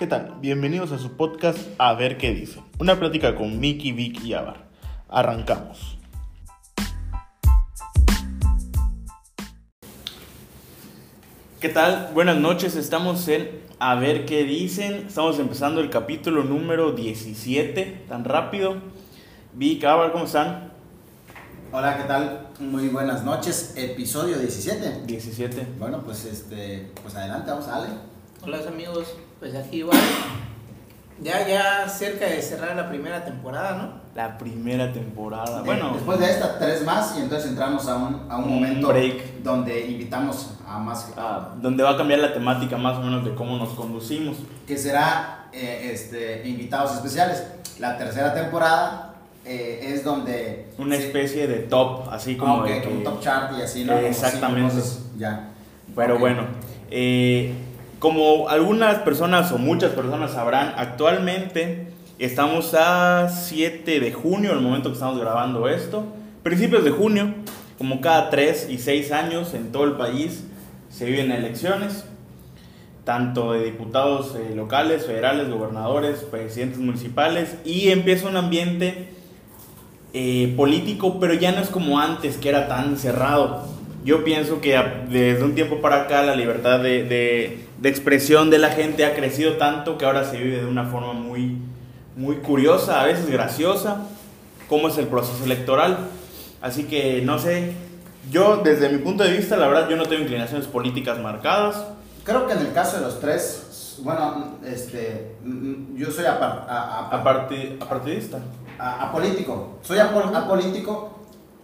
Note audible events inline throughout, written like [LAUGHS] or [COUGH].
¿Qué tal? Bienvenidos a su podcast A ver qué dice. Una plática con Mickey, Vic y Avar. Arrancamos. ¿Qué tal? Buenas noches, estamos en A ver qué dicen. Estamos empezando el capítulo número 17, tan rápido. Vic, Avar, ¿cómo están? Hola, ¿qué tal? Muy buenas noches. Episodio 17. 17. Bueno, pues este, pues adelante, vamos a darle. Hola amigos, pues aquí igual. Ya, ya cerca de cerrar la primera temporada, ¿no? La primera temporada. Eh, Bueno, después de esta, tres más y entonces entramos a un, a un, Un momento break. donde invitamos a más ah, donde va a cambiar la temática más o menos de cómo nos conducimos. que será eh, este, invitados especiales. La tercera temporada eh, es donde Una sí, especie de top, así como como, de que, como top chart y así, ¿no? Eh, exactamente. cinco cosas, ya. Pero Ok. bueno, eh, como algunas personas o muchas personas sabrán, actualmente estamos a 7 de junio, el momento que estamos grabando esto. Principios de junio, como cada 3 y 6 años en todo el país se viven elecciones, tanto de diputados eh, locales, federales, gobernadores, presidentes municipales, y empieza un ambiente eh, político, pero ya no es como antes, que era tan cerrado. Yo pienso que desde un tiempo para acá la libertad de- de expresión de la gente ha crecido tanto que ahora se vive de una forma muy, muy curiosa, a veces graciosa, cómo es el proceso electoral. Así que no sé, yo desde mi punto de vista, la verdad, yo no tengo inclinaciones políticas marcadas. Creo que en el caso de los tres, bueno, este, yo soy apar- a- a- Aparti- apartidista. a- apolítico. Soy apo- apolítico,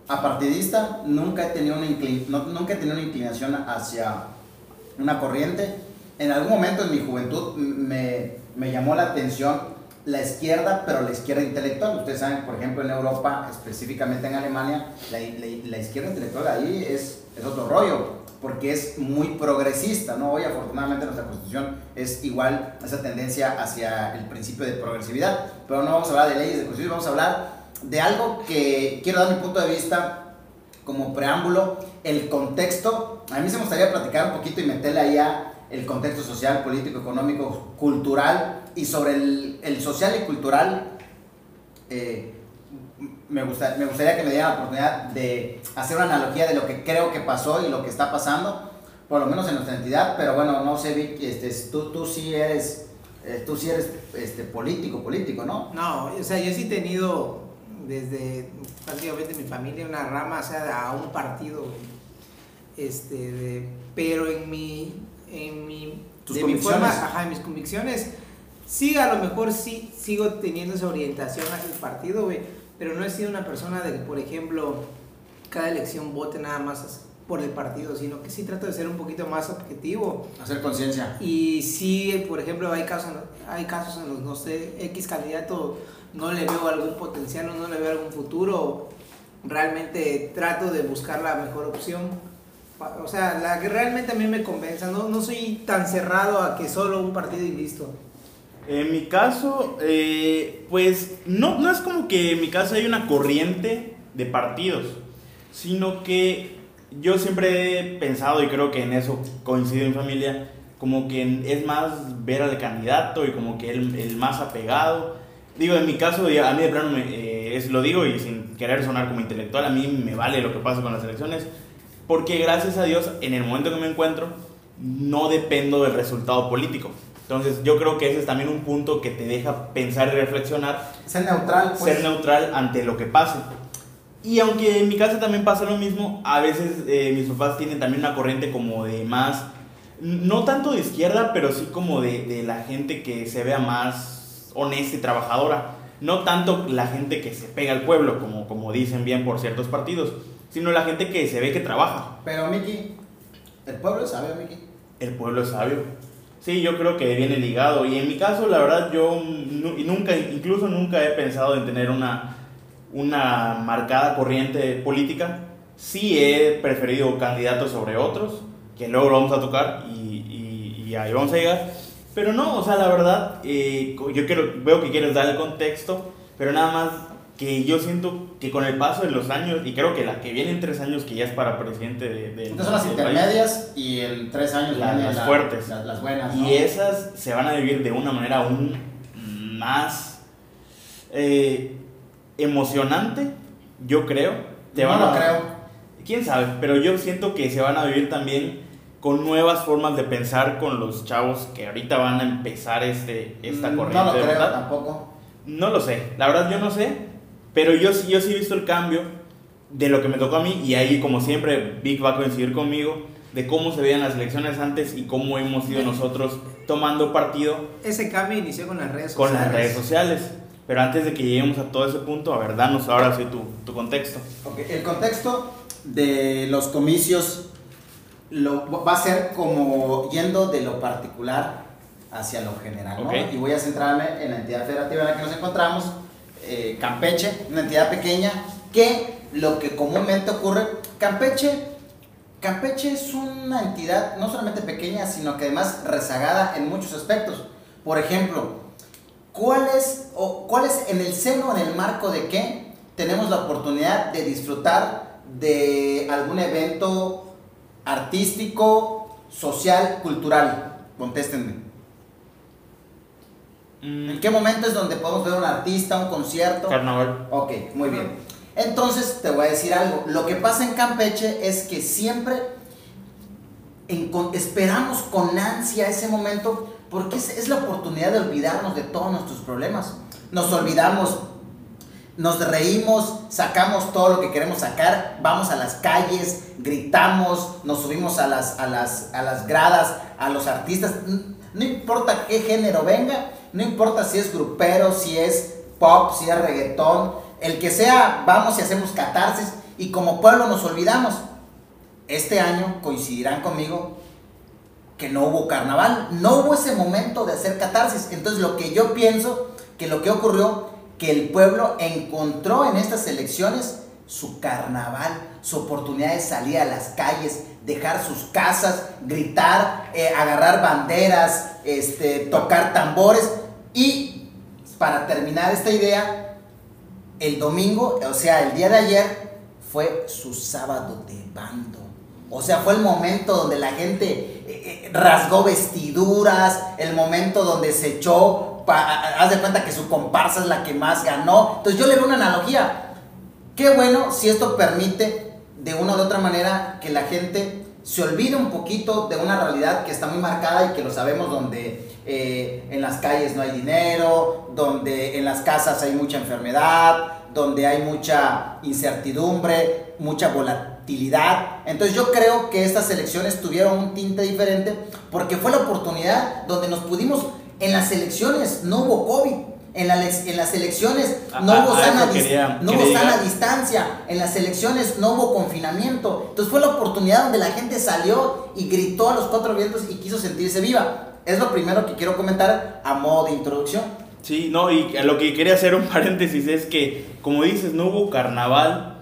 apartidista. Nunca he tenido una inclin- no- nunca he tenido una inclinación hacia una corriente. En algún momento en mi juventud me, me llamó la atención la izquierda, pero la izquierda intelectual. Ustedes saben, por ejemplo, en Europa, específicamente en Alemania, la, la- la izquierda intelectual ahí es, es otro rollo, porque es muy progresista, ¿no? Hoy afortunadamente nuestra constitución es igual esa tendencia hacia el principio de progresividad, pero no vamos a hablar de leyes de constitución, vamos a hablar de algo que quiero dar mi punto de vista como preámbulo, el contexto. A mí se me gustaría platicar un poquito y meterle allá el contexto social, político, económico, cultural y sobre el, social y cultural. eh, me, gusta- me gustaría que me dieran la oportunidad de hacer una analogía de lo que creo que pasó y lo que está pasando, por lo menos en nuestra entidad, pero bueno, no sé, Vic, este, tú, tú sí eres, eh, tú sí eres este, político, político, ¿no? No, o sea, yo sí he tenido desde prácticamente mi familia una rama, o sea, a un partido, este, pero en mi, en mi, Tus de mi forma, ajá, en mis convicciones, sí, a lo mejor sí sigo teniendo esa orientación hacia el partido, güey, pero no he sido una persona de que, por ejemplo, cada elección vote nada más por el partido, sino que sí trato de ser un poquito más objetivo. Hacer conciencia. Y sí, por ejemplo, hay casos, hay casos en los, no sé, X candidato no le veo algún potencial o no le veo algún futuro. Realmente trato de buscar la mejor opción. O sea, la que realmente a mí me convenza. No, no soy tan cerrado a que solo un partido y listo. En mi caso, eh, pues no, no es como que en mi caso hay una corriente de partidos, sino que yo siempre he pensado y creo que en eso coincido en familia, como que es más ver al candidato y como que el, el más apegado. Digo, en mi caso, a mí de plano, me, eh, es, lo digo y sin querer sonar como intelectual, a mí me vale lo que pasa con las elecciones, porque gracias a Dios, en el momento que me encuentro, no dependo del resultado político. Entonces yo creo que ese es también un punto que te deja pensar y reflexionar, Ser neutral, pues. ser neutral ante lo que pase. Y aunque en mi casa también pasa lo mismo, a veces eh, mis papás tienen también una corriente como de más, no tanto de izquierda, pero sí como de, de la gente que se vea más honesta y trabajadora. No tanto la gente que se pega al pueblo, como, como dicen bien por ciertos partidos, sino la gente que se ve que trabaja. Pero Miki, el pueblo es sabio, Miki. El pueblo es sabio. Sí, yo creo que viene ligado. Y en mi caso, la verdad, yo nunca, incluso nunca he pensado en tener una, una marcada corriente política. Sí he preferido candidatos sobre otros, que luego lo vamos a tocar y, y- y ahí vamos a llegar. Pero no, o sea, la verdad, eh, yo quiero, veo que quieres dar el contexto, pero nada más que yo siento que con el paso de los años, y creo que la que viene en tres años, que ya es para presidente de... de son las país, intermedias y en tres años La- las la- fuertes. Las, las buenas. ¿no? Y esas se van a vivir de una manera aún más eh, emocionante, yo creo. Te no van lo a- creo. Quién sabe, pero yo siento que se van a vivir también con nuevas formas de pensar con los chavos que ahorita van a empezar este, esta Mm, corriente. No lo creo verdad. tampoco. No lo sé, la verdad yo no sé, pero yo, sí- yo sí he visto el cambio de lo que me tocó a mí y ahí como siempre Vic va a coincidir conmigo de cómo se veían las elecciones antes y cómo hemos ido nosotros tomando partido Ese cambio inició con las redes con sociales. las redes sociales. Pero antes de que lleguemos a todo ese punto, a ver, danos ahora sí tu, tu contexto. Ok, El contexto de los comicios lo, va a ser como yendo de lo particular hacia lo general, ¿no? Ok. Y voy a centrarme en la entidad federativa en la que nos encontramos, eh, Campeche, una entidad pequeña, que lo que comúnmente ocurre, Campeche, Campeche es una entidad no solamente pequeña, sino que además rezagada en muchos aspectos. Por ejemplo, ¿cuál es, o cuál en el seno, en el marco de qué tenemos la oportunidad de disfrutar de algún evento artístico, social, cultural? Contéstenme. Mm, ¿En qué momento es donde podemos ver un artista, un concierto? Carnaval. Ok, muy bien. Entonces te voy a decir algo. Lo que pasa en Campeche es que siempre en- con- esperamos con ansia ese momento porque es, es la oportunidad de olvidarnos de todos nuestros problemas. Nos olvidamos, nos reímos, sacamos todo lo que queremos sacar, vamos a las calles, gritamos, nos subimos a las, a las, a las gradas, a los artistas. No importa qué género venga, no importa si es grupero, si es pop, si es reggaetón, el que sea, vamos y hacemos catarsis y como pueblo nos olvidamos. Este año coincidirán conmigo que no hubo carnaval, no hubo ese momento de hacer catarsis. Entonces lo que yo pienso, que lo que ocurrió, que el pueblo encontró en estas elecciones su carnaval, su oportunidad de salir a las calles, dejar sus casas, gritar, eh, agarrar banderas, este, tocar tambores y para terminar esta idea, el domingo, o sea, el día de ayer, fue su sábado de bando. O sea, fue el momento donde la gente eh, eh, rasgó vestiduras, el momento donde se echó, haz de cuenta que su comparsa es la que más ganó. Entonces yo le veo una analogía. Qué bueno si esto permite de una u otra manera que la gente se olvide un poquito de una realidad que está muy marcada y que lo sabemos donde eh, en las calles no hay dinero, donde en las casas hay mucha enfermedad, donde hay mucha incertidumbre, mucha volatilidad. Entonces yo creo que estas elecciones tuvieron un tinte diferente porque fue la oportunidad donde nos pudimos, en las elecciones no hubo COVID. En, la- en las elecciones no hubo sana, quería- no hubo sana distancia, en las elecciones no hubo confinamiento. Entonces fue la oportunidad donde la gente salió y gritó a los cuatro vientos y quiso sentirse viva. Es lo primero que quiero comentar a modo de introducción. Sí, no, y lo que quería hacer un [LAUGHS] paréntesis es que, como dices, no hubo carnaval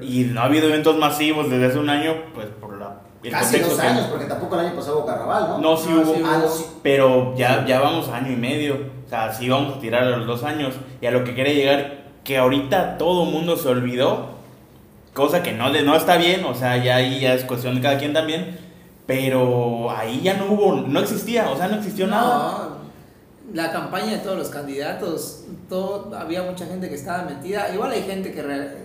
y no ha habido eventos masivos desde hace un año, pues por la, el Casi dos que- años, porque tampoco el año pasado hubo carnaval, ¿no? No, sí No, hubo, sí Ah, no, sí. pero ya, ya vamos a año y medio. O sea, sí vamos a tirar a los dos años. Y a lo que quería llegar, que ahorita todo mundo se olvidó, cosa que no, no está bien, o sea, ya ahí ya es cuestión de cada quien también. Pero ahí ya no hubo, no existía, o sea, no existió nada. No, la campaña de todos los candidatos, todo, había mucha gente que estaba metida. Igual hay gente que re-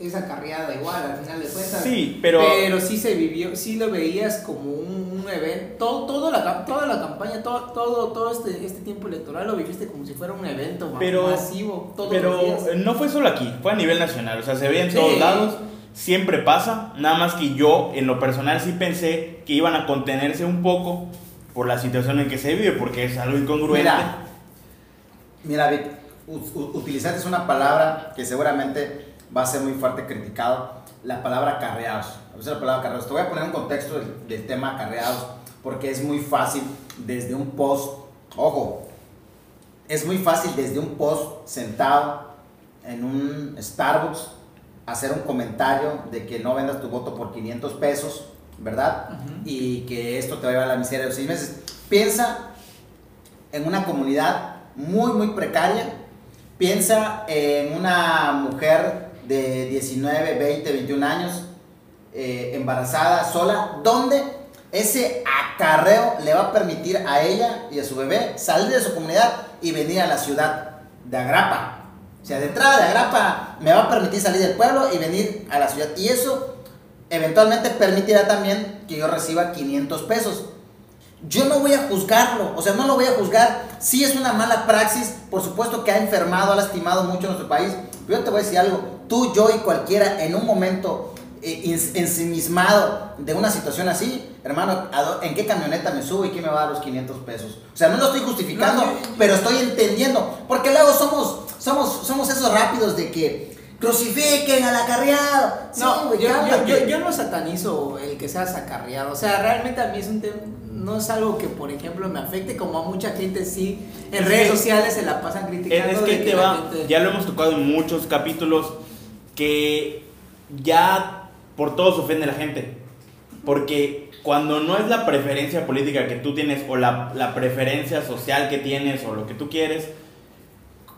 es acarreada igual al final de cuentas. Sí, pero- Pero sí se vivió, sí lo veías como un, un evento. Todo, todo la, toda la campaña, todo, todo, todo este, este tiempo electoral lo viviste como si fuera un evento Pero- masivo. Todos Pero los días. no fue solo aquí, fue a nivel nacional, o sea, se ve en Sí. todos lados, siempre pasa, nada más que yo en lo personal sí pensé que iban a contenerse un poco por la situación en que se vive, porque es algo incongruente. Mira, mira, Vic, utilizaste una palabra que seguramente va a ser muy fuerte criticado, la palabra carreados. A veces la palabra carreados. Te voy a poner un contexto del, del tema carreados, porque es muy fácil desde un post, ojo, es muy fácil desde un post sentado en un Starbucks hacer un comentario de que no vendas tu voto por 500 pesos, ¿verdad? Y que esto te va a llevar a la miseria de los seis meses. Piensa en una comunidad muy, muy precaria. piensa en una mujer de 19, 20, 21 años, eh, embarazada, sola, donde ese acarreo le va a permitir a ella y a su bebé salir de su comunidad y venir a la ciudad de Agrapa. O sea, de entrada de Agrapa me va a permitir salir del pueblo y venir a la ciudad. Y eso eventualmente permitirá también que yo reciba 500 pesos. Yo no voy a juzgarlo, o sea, no lo voy a juzgar. Si es una mala praxis, por supuesto que ha enfermado, ha lastimado mucho a nuestro país. Pero yo te voy a decir algo, tú, yo y cualquiera en un momento eh, ensimismado de una situación así, hermano, ¿en qué camioneta me subo y quién me va a dar los 500 pesos? O sea, no lo estoy justificando, pero estoy entendiendo. Porque luego somos, somos, somos esos rápidos de que crucifiquen al acarreado. No, yo, yo, yo, no satanizo el que seas acarreado. O sea, realmente a mí es un tema no es algo que, por ejemplo, me afecte, como a mucha gente sí, en redes sociales se la pasan criticando. Es que, te va, ya lo hemos tocado en muchos capítulos, que ya por todo se ofende la gente. Porque cuando no es la preferencia política que tú tienes, o la, la preferencia social que tienes, o lo que tú quieres,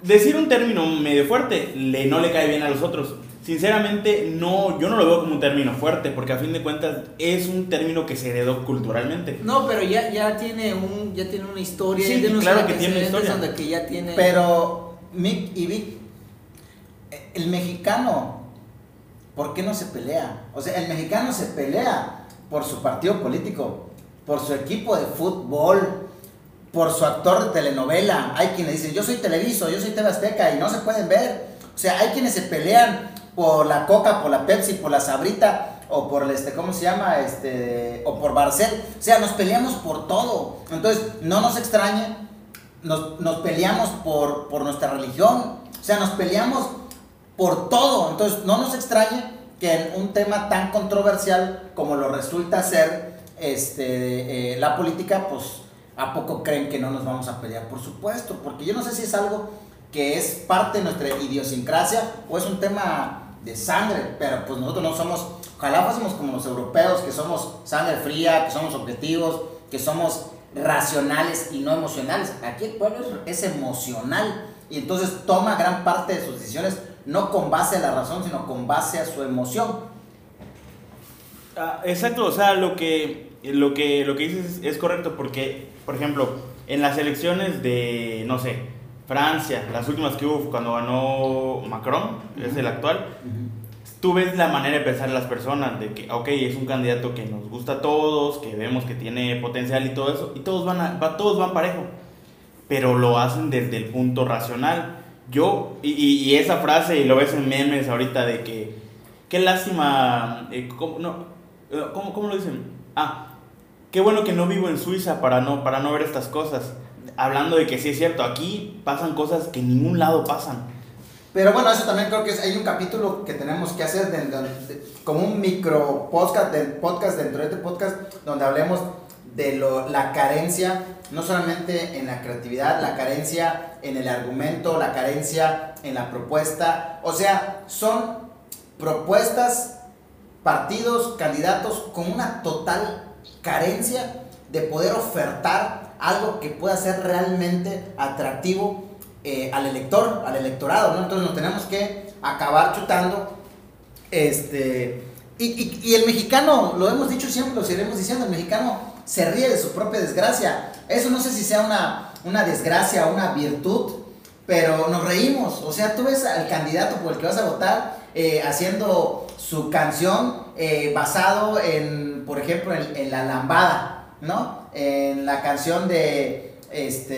decir un término medio fuerte le, no le cae bien a los otros sinceramente no, yo no lo veo como un término fuerte, porque a fin de cuentas es un término que se heredó culturalmente. No, pero ya, ya tiene un, ya tiene una historia, sí, claro que tiene historia. que ya tiene... Pero Mick y Vic, el mexicano, ¿por qué no se pelea? O sea, el mexicano se pelea por su partido político, por su equipo de fútbol, por su actor de telenovela. Hay quienes dicen, yo soy Televiso, yo soy TV Azteca y no se pueden ver. O sea, hay quienes se pelean por la Coca, por la Pepsi, por la Sabrita o por el, este, ¿cómo se llama? Este, o por Barcel. O sea, nos peleamos por todo. Entonces, no nos extrañe, nos, nos peleamos por, por nuestra religión. O sea, nos peleamos por todo. Entonces, no nos extrañe que en un tema tan controversial como lo resulta ser este, eh, la política, pues, ¿a poco creen que no nos vamos a pelear? Por supuesto, porque yo no sé si es algo que es parte de nuestra idiosincrasia o es un tema de sangre, pero pues nosotros no somos, ojalá fuésemos como los europeos, que somos sangre fría, que somos objetivos, que somos racionales y no emocionales. Aquí el pueblo es, emocional y entonces toma gran parte de sus decisiones no con base a la razón, sino con base a su emoción. Ah, exacto, o sea, lo que, lo que, lo que dices es correcto porque, por ejemplo, en las elecciones de, no sé, Francia, las últimas que hubo cuando ganó Macron, es el actual, tú ves la manera de pensar las personas, de que, ok, es un candidato que nos gusta a todos, que vemos que tiene potencial y todo eso, y todos van, a, todos van parejo, pero lo hacen desde el punto racional. Yo, y, esa frase, y lo ves en memes ahorita, de que, qué lástima, eh, ¿cómo, no, eh, ¿cómo, ¿cómo, lo dicen? Ah, qué bueno que no vivo en Suiza para no, para no ver estas cosas hablando de que sí es cierto, aquí pasan cosas que en ningún lado pasan. Pero bueno, eso también creo que hay un capítulo que tenemos que hacer como un micro podcast, podcast dentro de este podcast donde hablemos de lo, la carencia, no solamente en la creatividad, la carencia en el argumento, la carencia en la propuesta. O sea, son propuestas, partidos, candidatos con una total carencia de poder ofertar algo que pueda ser realmente atractivo eh, al elector, al electorado, ¿no? Entonces nos tenemos que acabar chutando. Este, y, el mexicano, lo hemos dicho siempre, lo seguiremos diciendo, el mexicano se ríe de su propia desgracia. Eso no sé si sea una, una desgracia una virtud, pero nos reímos. O sea, tú ves al candidato por el que vas a votar eh, haciendo su canción eh, basado en, por ejemplo, en la lambada, ¿no? En la canción de este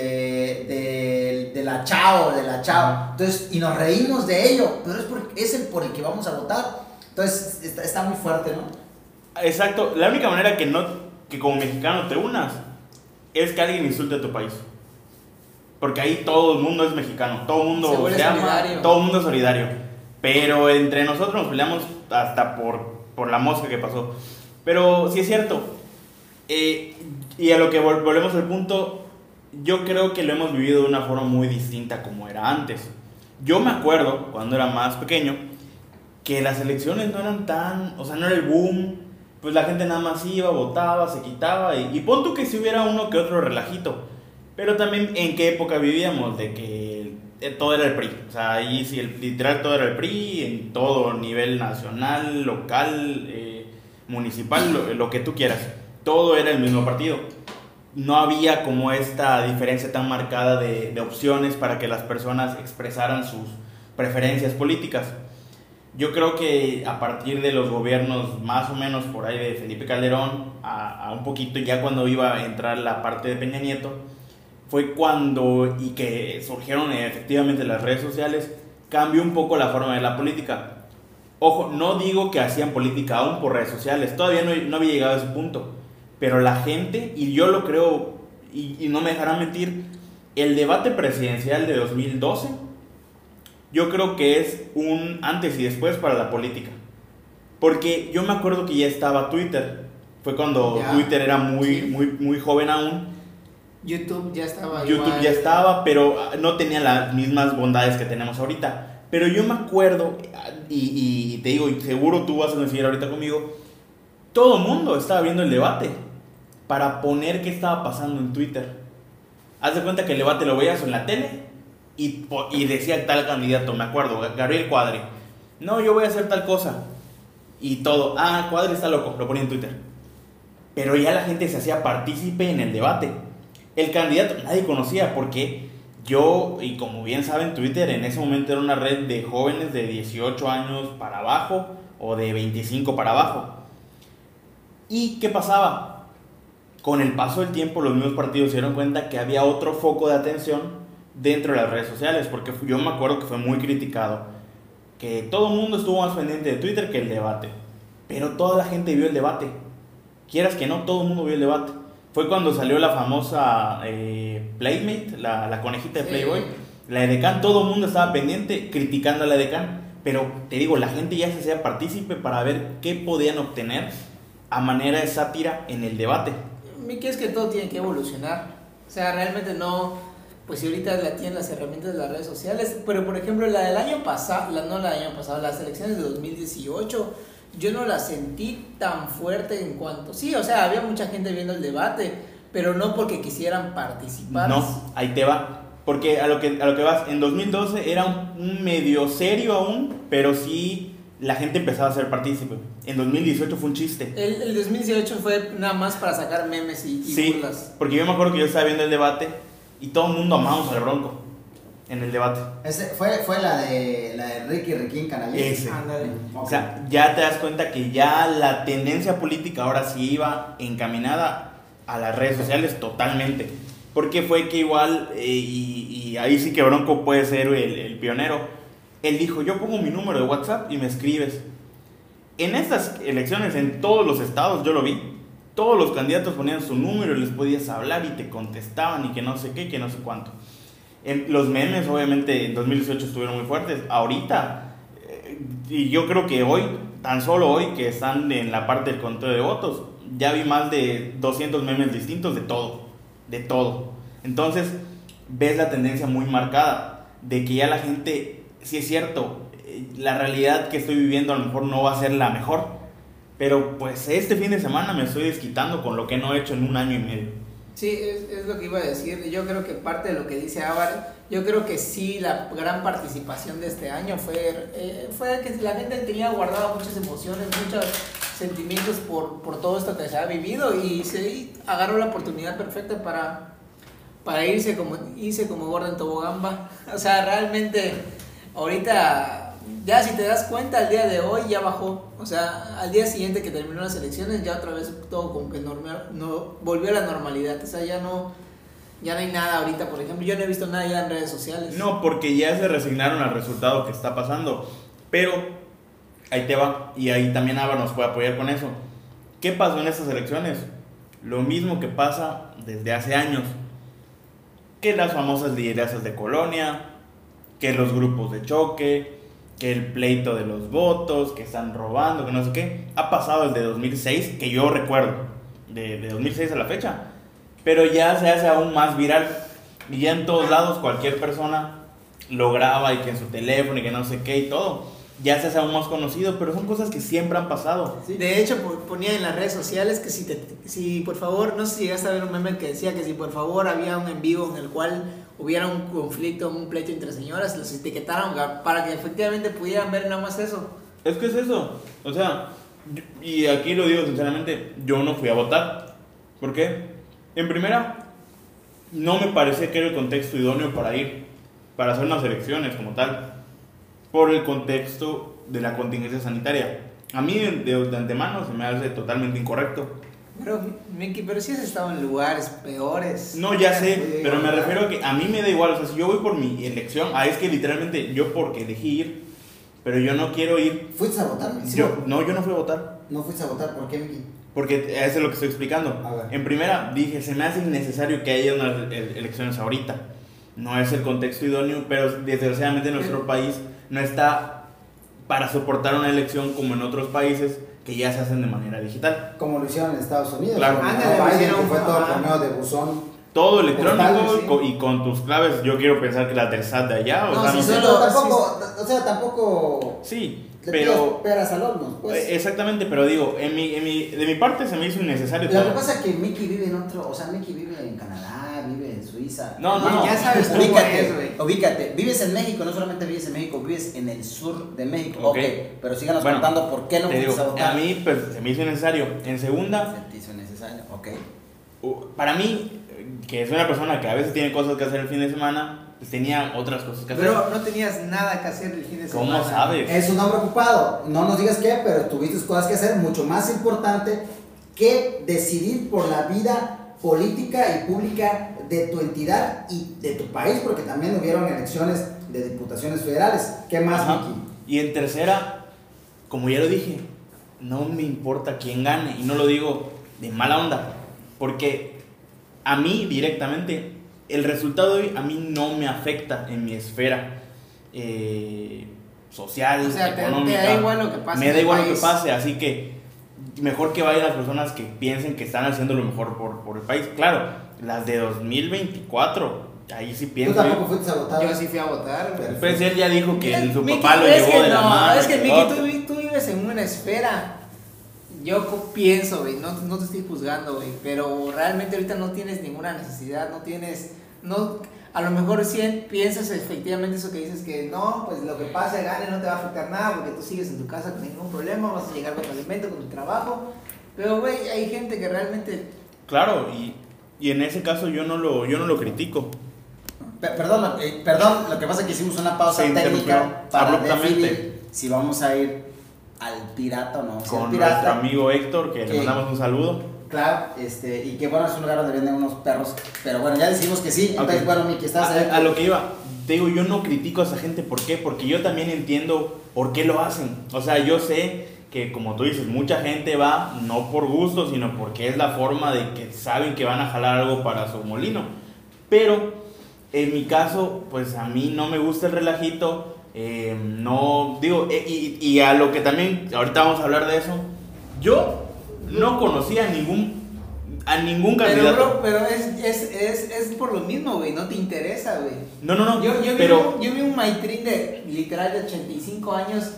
de, la Chao, de la Chao. Entonces, y nos reímos de ello, pero es, porque es el por el que vamos a votar. Entonces, está, muy fuerte, ¿no? Exacto. La única manera que no que como mexicano te unas es que alguien insulte a tu país. Porque ahí todo el mundo es mexicano, todo el mundo se, ama, todo el mundo es solidario. Pero entre nosotros nos peleamos hasta por, por la mosca que pasó. Pero sí es cierto, eh, y a lo que volvemos al punto, yo creo que lo hemos vivido de una forma muy distinta como era antes. Yo me acuerdo, cuando era más pequeño, que las elecciones no eran tan, o sea, no era el boom, pues la gente nada más iba, votaba, se quitaba, y, y pon tú que si hubiera uno que otro relajito. Pero también en qué época vivíamos, de que todo era el PRI. O sea, ahí sí, el, literal todo era el PRI, en todo nivel nacional, local, eh, municipal, lo, lo que tú quieras. Todo era el mismo partido. No había como esta diferencia tan marcada de, opciones para que las personas expresaran sus preferencias políticas. Yo creo que a partir de los gobiernos más o menos por ahí de Felipe Calderón a, a un poquito ya cuando iba a entrar la parte de Peña Nieto, fue cuando, y que surgieron efectivamente las redes sociales, cambió un poco la forma de la política. Ojo, no digo que hacían política aún por redes sociales, todavía no, no había llegado a ese punto, pero la gente, y yo lo creo, y, y no me dejarán mentir, el debate presidencial de 2012, yo creo que es un antes y después para la política. Porque yo me acuerdo que ya estaba Twitter, fue cuando Ya. Twitter era muy, Sí. muy, muy joven aún, YouTube ya estaba YouTube igual. ya estaba, pero ah, no tenía las mismas bondades que tenemos ahorita. Pero yo me acuerdo, ah, y, y te digo, y seguro tú vas a coincidir ahorita conmigo, todo el mundo estaba viendo el debate para poner qué estaba pasando en Twitter. Haz de cuenta que el debate lo veías en la tele y, y decía tal candidato, me acuerdo, Gabriel Cuadri. No, yo voy a hacer tal cosa. Y todo, ah, Cuadri está loco, lo ponía en Twitter. Pero ya la gente se hacía partícipe en el debate. El candidato nadie conocía porque yo, y como bien saben, Twitter en ese momento era una red de jóvenes de 18 años para abajo o de 25 para abajo. ¿Y qué pasaba? Con el paso del tiempo los mismos partidos se dieron cuenta que había otro foco de atención dentro de las redes sociales, porque yo me acuerdo que fue muy criticado, que todo el mundo estuvo más pendiente de Twitter que el debate, pero toda la gente vio el debate, quieras que no, todo el mundo vio el debate. Fue cuando salió la famosa eh, Playmate, la, la conejita de. Playboy, la edecán, todo el mundo estaba pendiente criticando a la edecán, pero te digo, la gente ya se hacía partícipe para ver qué podían obtener a manera de sátira en el debate. Mi que es que todo tiene que evolucionar. O sea, realmente no. Pues si ahorita la tienen las herramientas de las redes sociales, pero por ejemplo la del año pasado, la, no la del año pasado, las elecciones de 2018, yo no la sentí tan fuerte en cuanto. Sí, o sea, había mucha gente viendo el debate, pero no porque quisieran participar. No, ahí te va. Porque a lo que, a lo que vas, en 2012 era un, medio serio aún, pero sí la gente empezaba a ser partícipe. En 2018 fue un chiste. El, el 2018 fue nada más para sacar memes y, y Sí, burlas. porque yo me acuerdo que yo estaba viendo el debate y todo el mundo amamos al Bronco en el debate. Ese fue, fue la de la de Ricky Riquín Canalí. Ese. Ándale. Ok. O sea, ya te das cuenta que ya la tendencia política ahora sí iba encaminada a las redes sociales totalmente. Porque fue que igual, eh, y, y ahí sí que Bronco puede ser el, el pionero, él dijo, yo pongo mi número de WhatsApp y me escribes. En estas elecciones, en todos los estados, yo lo vi, todos los candidatos ponían su número y les podías hablar y te contestaban y que no sé qué, que no sé cuánto. En- los memes, obviamente, en 2018 estuvieron muy fuertes. Ahorita, eh, y yo creo que hoy, tan solo hoy que están en la parte del conteo de votos, ya vi más de 200 memes distintos de todo, de todo. Entonces, ves la tendencia muy marcada de que ya la gente, si es cierto, eh, la realidad que estoy viviendo a lo mejor no va a ser la mejor, pero pues este fin de semana me estoy desquitando con lo que no he hecho en un año y medio. Sí, es, es lo que iba a decir. Yo creo que parte de lo que dice Ávar, yo creo que sí, la gran participación de este año fue, eh, fue que la gente tenía guardado muchas emociones, muchos sentimientos por, por todo esto que se ha vivido y se agarró la oportunidad perfecta para, para irse como, irse como gorda en tobogamba. O sea, realmente ahorita, ya si te das cuenta, al día de hoy ya bajó. O sea, al día siguiente que terminó las elecciones, ya otra vez todo como que normal, no, volvió a la normalidad. O sea, ya no, ya no hay nada ahorita, por ejemplo. Yo no he visto nada ya en redes sociales. No, porque ya se resignaron al resultado que está pasando. Pero ahí te va. Y ahí también Ava nos puede apoyar con eso. ¿Qué pasó en estas elecciones? Lo mismo que pasa desde hace años. Que las famosas liderazas de colonia, que los grupos de choque, que el pleito de los votos, que están robando, que no sé qué. Ha pasado desde 2006, que yo recuerdo, de, de 2006 a la fecha. Pero ya se hace aún más viral. Y ya en todos lados cualquier persona lo graba y que en su teléfono y que no sé qué y todo. ya se hace aún más conocido, pero son cosas que siempre han pasado. De hecho, po- ponía en las redes sociales que si, te, si por favor, no sé si llegaste a ver un meme que decía que si por favor había un en vivo en el cual hubiera un conflicto, un pleito entre señoras, los etiquetaron para que efectivamente pudieran ver nada más eso. Es que es eso. O sea, y aquí lo digo sinceramente, yo no fui a votar. ¿Por qué? En primera, no me parece que era el contexto idóneo para ir, para hacer unas elecciones como tal, por el contexto de la contingencia sanitaria. A mí de- de antemano se me hace totalmente incorrecto. Pero, Miki, pero si has estado en lugares peores. No, ya sé, pero me refiero a que a mí me da igual. O sea, si yo voy por mi elección, ah, es que literalmente yo porque elegí ir, pero yo no quiero ir. ¿Fuiste a votar? ¿Sí? Yo, no, yo no fui a votar. No fuiste a votar, ¿por qué, Miki? Porque eso es lo que estoy explicando. A ver. En primera, dije, se me hace innecesario que haya unas e- elecciones ahorita. No es el contexto idóneo, pero desgraciadamente nuestro país no está para soportar una elección como en otros países que ya se hacen de manera digital. Como lo hicieron en Estados Unidos. Claro. Ándale, Biden, hicieron- que fue todo medio de buzón. Todo electrónico y con- y con tus claves, yo quiero pensar que las del SAT de allá, o No, sea, no solo- tampoco, o sea, tampoco Sí, le pero... peras al horno, pues. eh, Exactamente, pero digo, en mi, en mi, de mi parte se me hizo innecesario Lo que pasa es que Mickey vive en otro, o sea, Mickey vive en Canadá, Suiza. No, no, Ya sabes cómo ubícate, güey. ubícate. Vives en México, no solamente vives en México, vives en el sur de México. Ok. Ok, pero síganos Bueno, contando por qué no Te digo, fuiste a votar. a mí pues, se me hizo innecesario. En segunda, Se te hizo necesario, ok. Para mí, que es una persona que a veces tiene cosas que hacer el fin de semana, pues tenía otras cosas que hacer. Pero no tenías nada que hacer el fin de ¿Cómo semana. sabes? Es un hombre ocupado, no nos digas qué, pero tuviste cosas que hacer mucho más importante que decidir por la vida política y pública de tu entidad y de tu país, porque también hubieron elecciones de diputaciones federales. ¿Qué más, Ajá. Miki? Y en tercera, como ya lo dije, no me importa quién gane. Y no lo digo de mala onda. Porque a mí directamente, el resultado de hoy a mí no me afecta en mi esfera eh, social, O sea, te- te económica. da igual lo que pase Me da igual lo que pase. Así que mejor que vayan las personas que piensen que están haciendo lo mejor por, por el país. Claro, las de 2024, ahí sí Tú pienso. tampoco fuiste a votar. Yo sí fui a votar. güey. Pues él ya dijo que el- su papá lo llevó que de la no, mano. Es que, Miki, tú, vi- tú vives en una esfera. Yo pienso, güey, no, no te estoy juzgando, güey, pero realmente ahorita no tienes ninguna necesidad, no tienes, no, a lo mejor sí piensas efectivamente eso que dices que no, pues lo que pase, gane, no te va a afectar nada porque tú sigues en tu casa con ningún problema, vas a llegar con tu alimento, con tu trabajo, pero güey, hay gente que realmente Claro, y, y en ese caso yo no lo, yo no lo critico. Pe- Perdón, eh, perdón, lo que pasa es que hicimos una pausa Se técnica para definir si vamos a ir al pirata o no. Si Con pirata, nuestro amigo Héctor, que le mandamos un saludo. Claro, este, y que bueno, es un lugar donde venden unos perros, pero bueno, ya decimos que sí, entonces bueno, Miki, estás. A, a lo que iba, te digo, yo no critico a esa gente, ¿por qué? Porque yo también entiendo por qué lo hacen. O sea, yo sé que como tú dices, mucha gente va no por gusto, sino porque es la forma de que saben que van a jalar algo para su molino. Pero en mi caso, pues a mí no me gusta el relajito, eh, no, digo, eh, y, y a lo que también, ahorita vamos a hablar de eso, yo no conocía a ningún, a ningún Pero, candidato. bro, pero es, es, es, es por lo mismo, güey, no te interesa, güey. no, no, no, Yo, yo, pero... vi un, yo vi un maitrín de literal de 85 años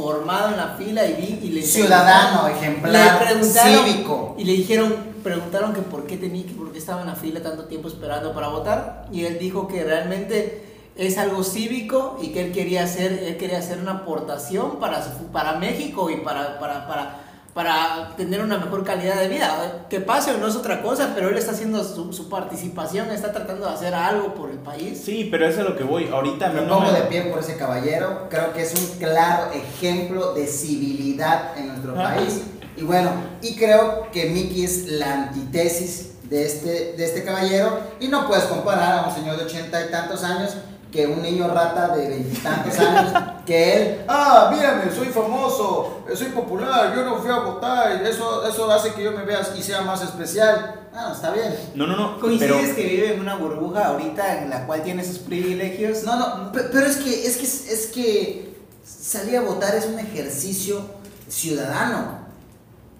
formado en la fila y vi y le Ciudadano, le ejemplar, preguntaron cívico. y le dijeron preguntaron que por qué tenía que por qué estaba en la fila tanto tiempo esperando para votar y él dijo que realmente es algo cívico y que él quería hacer él quería hacer una aportación para su- para México y para para para para tener una mejor calidad de vida. Que pase o no es otra cosa, pero él está haciendo su, su participación, está tratando de hacer algo por el país. Sí, pero eso es a lo que voy. Ahorita Me no pongo me- de pie por ese caballero, creo que es un claro ejemplo de civilidad en nuestro Ajá. país. Y bueno, y creo que Mickey es la antítesis de este, de este caballero. Y no puedes comparar a un señor de ochenta y tantos años que un niño rata de veintitantos [LAUGHS] años, que él, ah, mírame, soy famoso, soy popular, yo no fui a votar, y eso, eso hace que yo me vea y sea más especial. Ah, está bien. No, no, no. Pero, Coincides que vive en una burbuja ahorita en la cual tiene sus privilegios. No, no, pe- pero es que, es que, es que salir a votar es un ejercicio ciudadano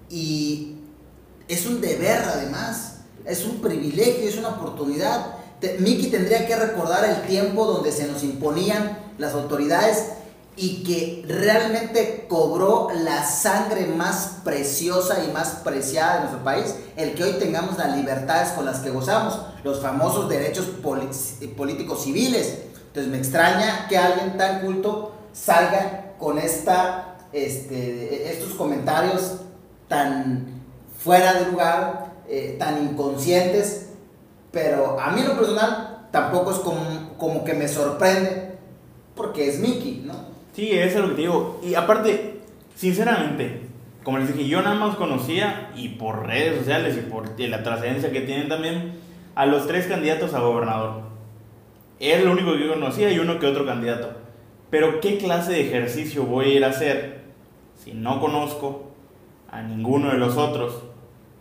y es un deber además, es un privilegio, es una oportunidad. Te- Miki tendría que recordar el tiempo donde se nos imponían las autoridades y que realmente cobró la sangre más preciosa y más preciada de nuestro país, el que hoy tengamos las libertades con las que gozamos, los famosos derechos políticos civiles. Entonces me extraña que alguien tan culto salga con esta, este, estos comentarios tan fuera de lugar, eh, tan inconscientes, pero a mí lo personal tampoco es como, como que me sorprende, porque es Mickey, ¿no? Sí, eso es lo que te digo. Y aparte, sinceramente, como les dije, yo nada más conocía, y por redes sociales y por la trascendencia que tienen también, a los tres candidatos a gobernador. Es lo único que yo conocía y uno que otro candidato. Pero ¿qué clase de ejercicio voy a ir a hacer si no conozco a ninguno de los otros?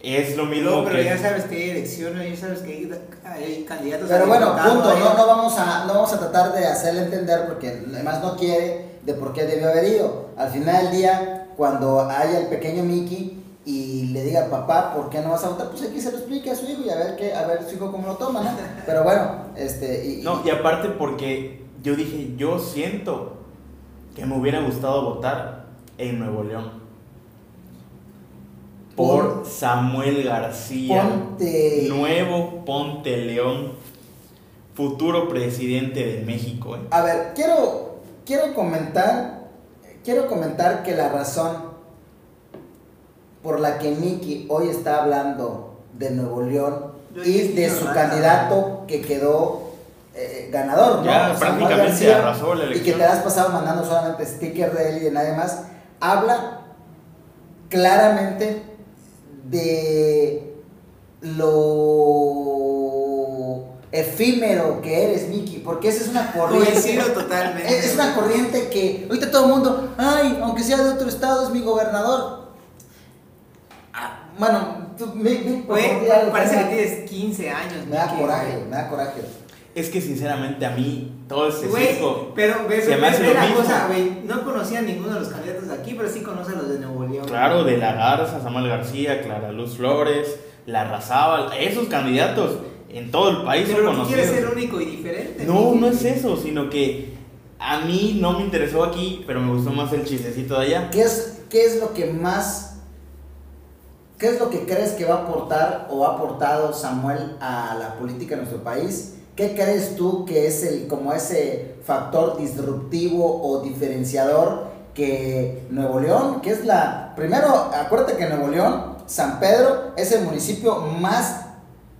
Es lo mismo no, pero ya sabes que hay elecciones, ya sabes que hay, candidatos. Pero bueno, punto, no, no, vamos a, no vamos a tratar de hacerle entender porque además no quiere de por qué debió haber ido. Al final del día, cuando haya el pequeño Mickey y le diga papá, ¿por qué no vas a votar? Pues aquí se lo explique a su hijo y a ver, qué, a ver su hijo cómo lo toma, ¿no? Pero bueno, este... Y, no, y aparte porque yo dije, yo siento que me hubiera gustado votar en Nuevo León. Por Samuel García. Ponte. Nuevo Ponte León. Futuro presidente de México. ¿eh? A ver, quiero quiero comentar, quiero comentar que la razón por la que Miki hoy está hablando de Nuevo León y de su candidato que quedó eh, ganador, ya, prácticamente arrasó la elección. Y que te has pasado mandando solamente sticker de él y de nadie más, habla claramente de lo efímero que eres, Miki, porque esa es una corriente. [LAUGHS] totalmente. Es una corriente que ahorita todo el mundo, ay, aunque sea de otro estado, es mi gobernador. Ah, bueno, tú, me, parece que tienes 15 años. Me da coraje, me da coraje. Es que sinceramente a mí todo ese güey, pero ves, se me hace la cosa, güey, no conocía a ninguno de los candidatos de aquí, pero sí conoce a los de Nuevo León. Claro, de la Garza, Samuel García, Clara Luz Flores, La Razábal, esos candidatos en todo el país Pero no quieres ser único y diferente. No, no es eso, sino que a mí no me interesó aquí, pero me gustó más el chistecito de allá. ¿Qué es, qué es lo que más... ¿Qué es lo que crees que va a aportar o ha aportado Samuel a la política de nuestro país? ¿Qué crees tú que es el como ese factor disruptivo o diferenciador que Nuevo León, que es la primero, acuérdate que Nuevo León, San Pedro es el municipio más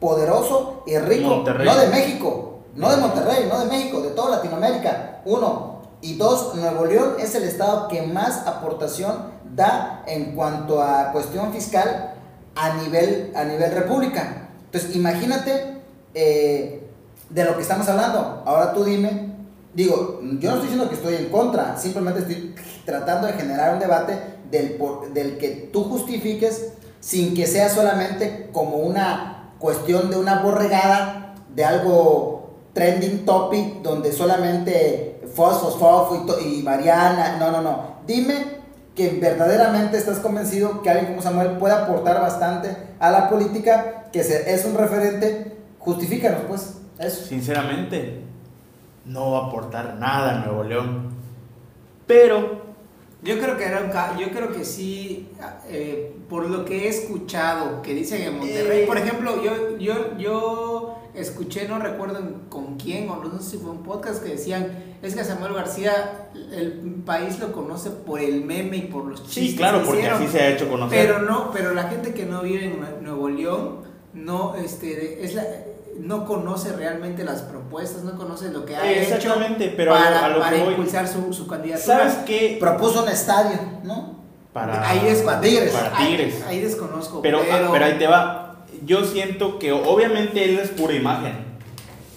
poderoso y rico, no de México, no de Monterrey, no de México, de toda Latinoamérica. Uno. Y dos, Nuevo León es el estado que más aportación da en cuanto a cuestión fiscal a nivel, a nivel república. Entonces, imagínate eh, de lo que estamos hablando. Ahora tú dime, digo, yo no estoy diciendo que estoy en contra, simplemente estoy tratando de generar un debate del, del que tú justifiques sin que sea solamente como una cuestión de una borregada, de algo trending topic, donde solamente Fosfos, Fofo y, Mariana, no, no, no. Dime que verdaderamente estás convencido que alguien como Samuel puede aportar bastante a la política, que es un referente, justifícanos pues eso. Sinceramente, no va a aportar nada a Nuevo León. Pero yo creo que era un yo creo que sí, eh, por lo que he escuchado que dicen en Monterrey, por eh. ejemplo, yo, yo, yo escuché, no recuerdo con quién, o no sé si fue un podcast que decían, es que Samuel García, el país lo conoce por el meme y por los chistes. Sí, claro, porque así se ha hecho conocer. Pero no, pero la gente que no vive en Nuevo León, no, este, es la no conoce realmente las propuestas, no conoce lo que ha Exactamente, hecho pero para, a lo para que impulsar su, su candidatura. ¿Sabes qué? Propuso un estadio, ¿no? Para, ahí es, para Tigres. Para Tigres. Ahí, desconozco. Pero, ah, pero... ahí te va. Yo siento que obviamente él es pura imagen.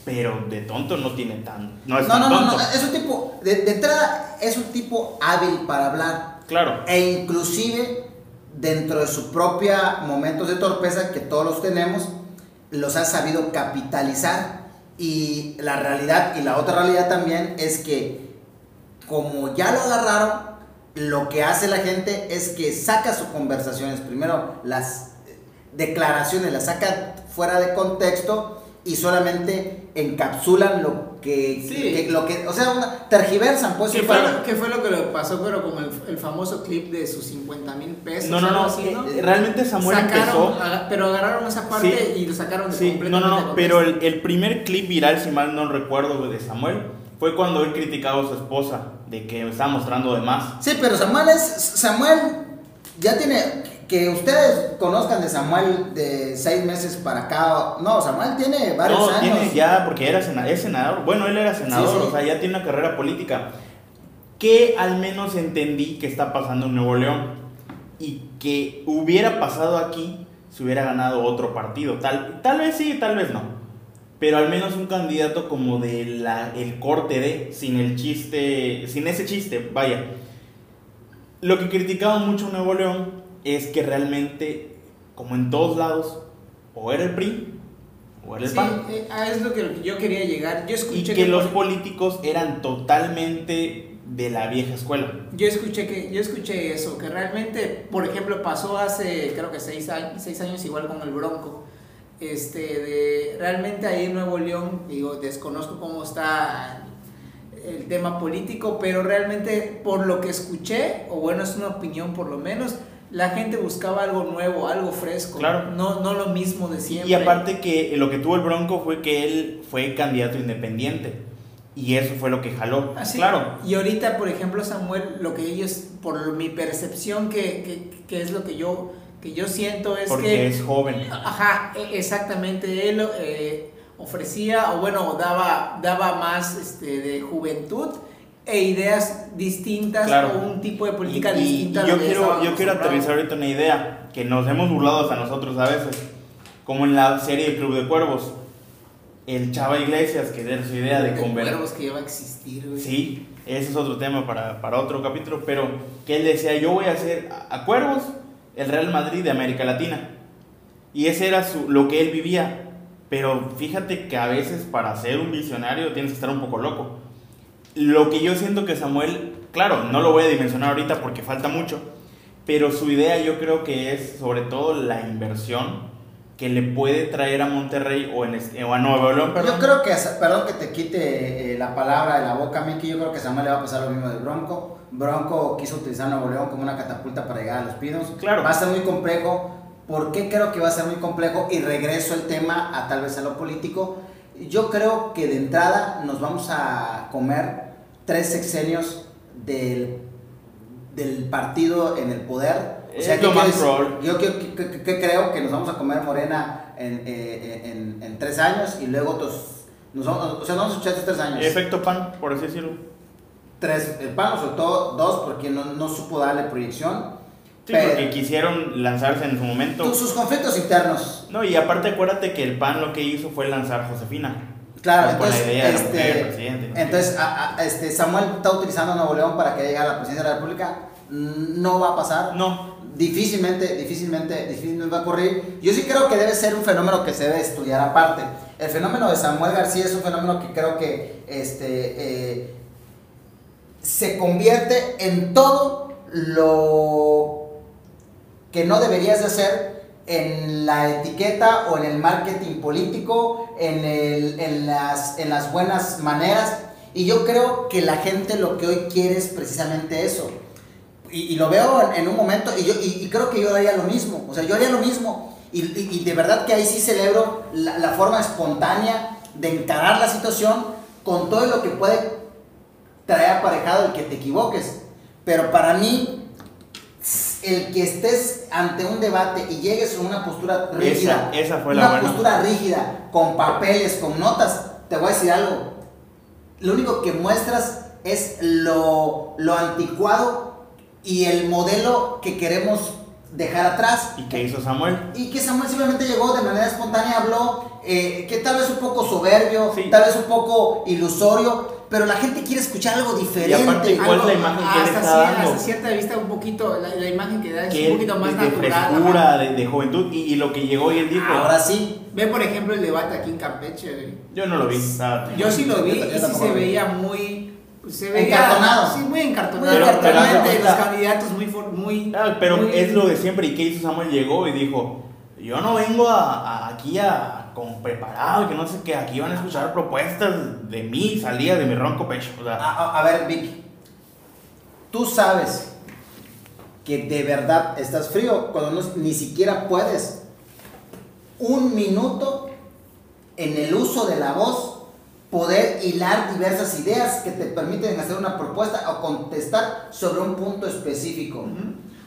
Pero de tonto no tiene tan. No es no, no, no, es un tipo. De, de entrada, es un tipo hábil para hablar. Claro. E inclusive dentro de su propia momentos de torpeza que todos los tenemos los ha sabido capitalizar. Y la realidad, y la otra realidad también, es que como ya lo agarraron, lo que hace la gente es que saca sus conversaciones, primero las declaraciones, las saca fuera de contexto y solamente encapsulan lo que, Sí. que- lo que o sea, una- tergiversan, pues. ¿Qué fue, lo, qué fue lo que le pasó pero con el, el famoso clip de sus 50 mil pesos? No, no, no. así, ¿no? eh, Realmente Samuel Sacaron, empezó. pero agarraron esa parte Sí. y lo sacaron de Sí, no, completamente no, no. Pero el, el primer clip viral, si mal no recuerdo, de Samuel, fue cuando él criticaba a su esposa de que estaba mostrando de más. Sí, pero Samuel es. Samuel ya tiene. Que ustedes conozcan de Samuel de seis meses para acá. No, Samuel tiene varios No, años. tiene ya, porque era sena- es senador. Bueno, él era senador, Sí, sí. o sea, ya tiene una carrera política. Que al menos entendí que está pasando en Nuevo León. Y que hubiera pasado aquí si hubiera ganado otro partido. Tal, tal vez sí, tal vez no. Pero al menos un candidato como de la, el corte de, sin el chiste, sin ese chiste, vaya. Lo que criticaba mucho Nuevo León es que realmente, como en todos lados, o era el PRI o era el Sí, PAN. eh, ah, es lo que yo quería llegar. Yo Y escuché que los por- políticos eran totalmente de la vieja escuela. Yo escuché que yo escuché eso, que realmente, por ejemplo, pasó hace creo que seis años, seis años igual con el Bronco. Este, de realmente ahí en Nuevo León, digo, desconozco cómo está el tema político, pero realmente por lo que escuché, o bueno, es una opinión por lo menos, la gente buscaba algo nuevo, algo fresco, Claro. no, no lo mismo de siempre. Y aparte que lo que tuvo el Bronco fue que él fue candidato independiente. Y eso fue lo que jaló. Así, Claro. Y ahorita, por ejemplo, Samuel, lo que ellos, por mi percepción, que, que, que es lo que yo, que yo siento, es Porque que... es joven. Ajá, e- exactamente, él eh, ofrecía, o bueno, daba, daba más este, de juventud e ideas distintas Claro. o un tipo de Y, política y- distinta. y a yo quiero, yo quiero aterrizar ahorita una idea que nos hemos burlado hasta nosotros a veces. Como en la serie Club de Cuervos. El Chava Iglesias, que era su idea de De convertir. cuervos que iba a existir, güey. Sí, ese es otro tema para, para otro capítulo, pero que él decía, yo voy a hacer a, a Cuervos el Real Madrid de América Latina. Y ese era su, lo que él vivía. Pero fíjate que a veces para ser un visionario tienes que estar un poco loco. Lo que yo siento que Samuel, claro, no lo voy a dimensionar ahorita porque falta mucho, pero su idea yo creo que es sobre todo la inversión que le puede traer a Monterrey o, en, este- o a Nuevo León, perdón. Yo creo que, perdón que te quite eh, la palabra de la boca, Miki, yo creo que Samuel le va a pasar lo mismo del Bronco. Bronco quiso utilizar Nuevo León como una catapulta para llegar a los pinos. Claro. Va a ser muy complejo. ¿Por qué creo que va a ser muy complejo? Y regreso el tema a tal vez a lo político. Yo creo que de entrada nos vamos a comer tres sexenios del, del partido en el poder. Es ¿qué lo más probable. Yo que, que- que- creo que nos vamos a comer Morena en, eh, en- en tres años y luego otros. Nos vamos, o sea, nos vamos a estos tres años. Efecto pan, por así decirlo. Tres, el PAN nos soltó dos porque no, no supo darle proyección. Sí, Pero- porque quisieron lanzarse en su momento. Sus conflictos internos. No, y aparte acuérdate que el PAN lo que hizo fue lanzar Josefina. Claro, la entonces, idea de este, presidente, no sé entonces a- a- este, Samuel está utilizando Nuevo León para que llegue a la presidencia de la República. Mm, No va a pasar. No, Difícilmente, difícilmente, difícilmente va a ocurrir. Yo sí creo que debe ser un fenómeno que se debe estudiar aparte. El fenómeno de Samuel García es un fenómeno que creo que este, eh, se convierte en todo lo que no deberías de hacer en la etiqueta o en el marketing político, en, el- en las, en las buenas maneras. Y yo creo que la gente lo que hoy quiere es precisamente eso. Y, y lo veo en, en un momento, y, yo, y, y creo que yo haría lo mismo, o sea, yo haría lo mismo. Y, y- de verdad que ahí sí celebro la, la forma espontánea de encarar la situación con todo lo que puede traer aparejado el que te equivoques. Pero para mí, el que estés ante un debate y llegues a una postura rígida, esa fue la una buena. postura rígida, con papeles, con notas, te voy a decir algo. Lo único que muestras es lo, lo anticuado y el modelo que queremos dejar atrás. ¿y qué hizo Samuel? Y que Samuel simplemente llegó de manera espontánea, habló, eh, que tal vez un poco soberbio, Sí. tal vez un poco ilusorio, pero la gente quiere escuchar algo diferente. aparte, ¿cuál es la Algo- imagen que él hasta está cier- dando? Hasta cierta vista, un poquito, la, la imagen que da es Que un poquito más de, de natural. frescura, de, de juventud, y, y lo que llegó y él dijo, Ahora sí, Ve, por ejemplo, el debate aquí en Campeche. güey. yo no lo vi. estaba- Yo sí lo vi y sí se veía muy. Se veía, Encartonado. Sí, muy encartonado. Muy encartonado. Pero- los pero- candidatos muy. muy Ah, pero muy- es lo de siempre. ¿Y qué hizo Samuel? Llegó y dijo, yo no vengo a, a- aquí a como preparado que no sé qué, aquí iban a escuchar propuestas de mí, salía de mi ronco pecho. O sea, A, ver, Vic, tú sabes que de verdad estás frío cuando no- ni siquiera puedes un minuto en el uso de la voz poder hilar diversas ideas que te permiten hacer una propuesta o contestar sobre un punto específico.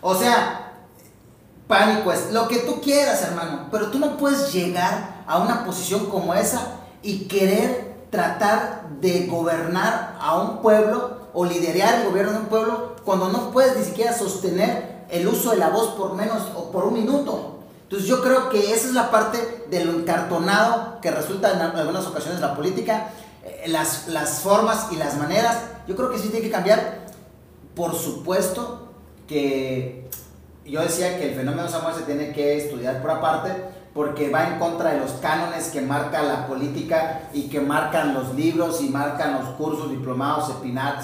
O sea, pánico es lo que tú quieras, hermano, pero tú no puedes llegar a una posición como esa y querer tratar de gobernar a un pueblo o liderar el gobierno de un pueblo cuando no puedes ni siquiera sostener el uso de la voz por menos o por un minuto. Entonces yo creo que esa es la parte de lo encartonado que resulta en algunas ocasiones la política, eh, las, las formas y las maneras. Yo creo que sí tiene que cambiar. Por supuesto que yo decía que el fenómeno Samuel se tiene que estudiar por aparte porque va en contra de los cánones que marca la política y que marcan los libros y marcan los cursos, diplomados,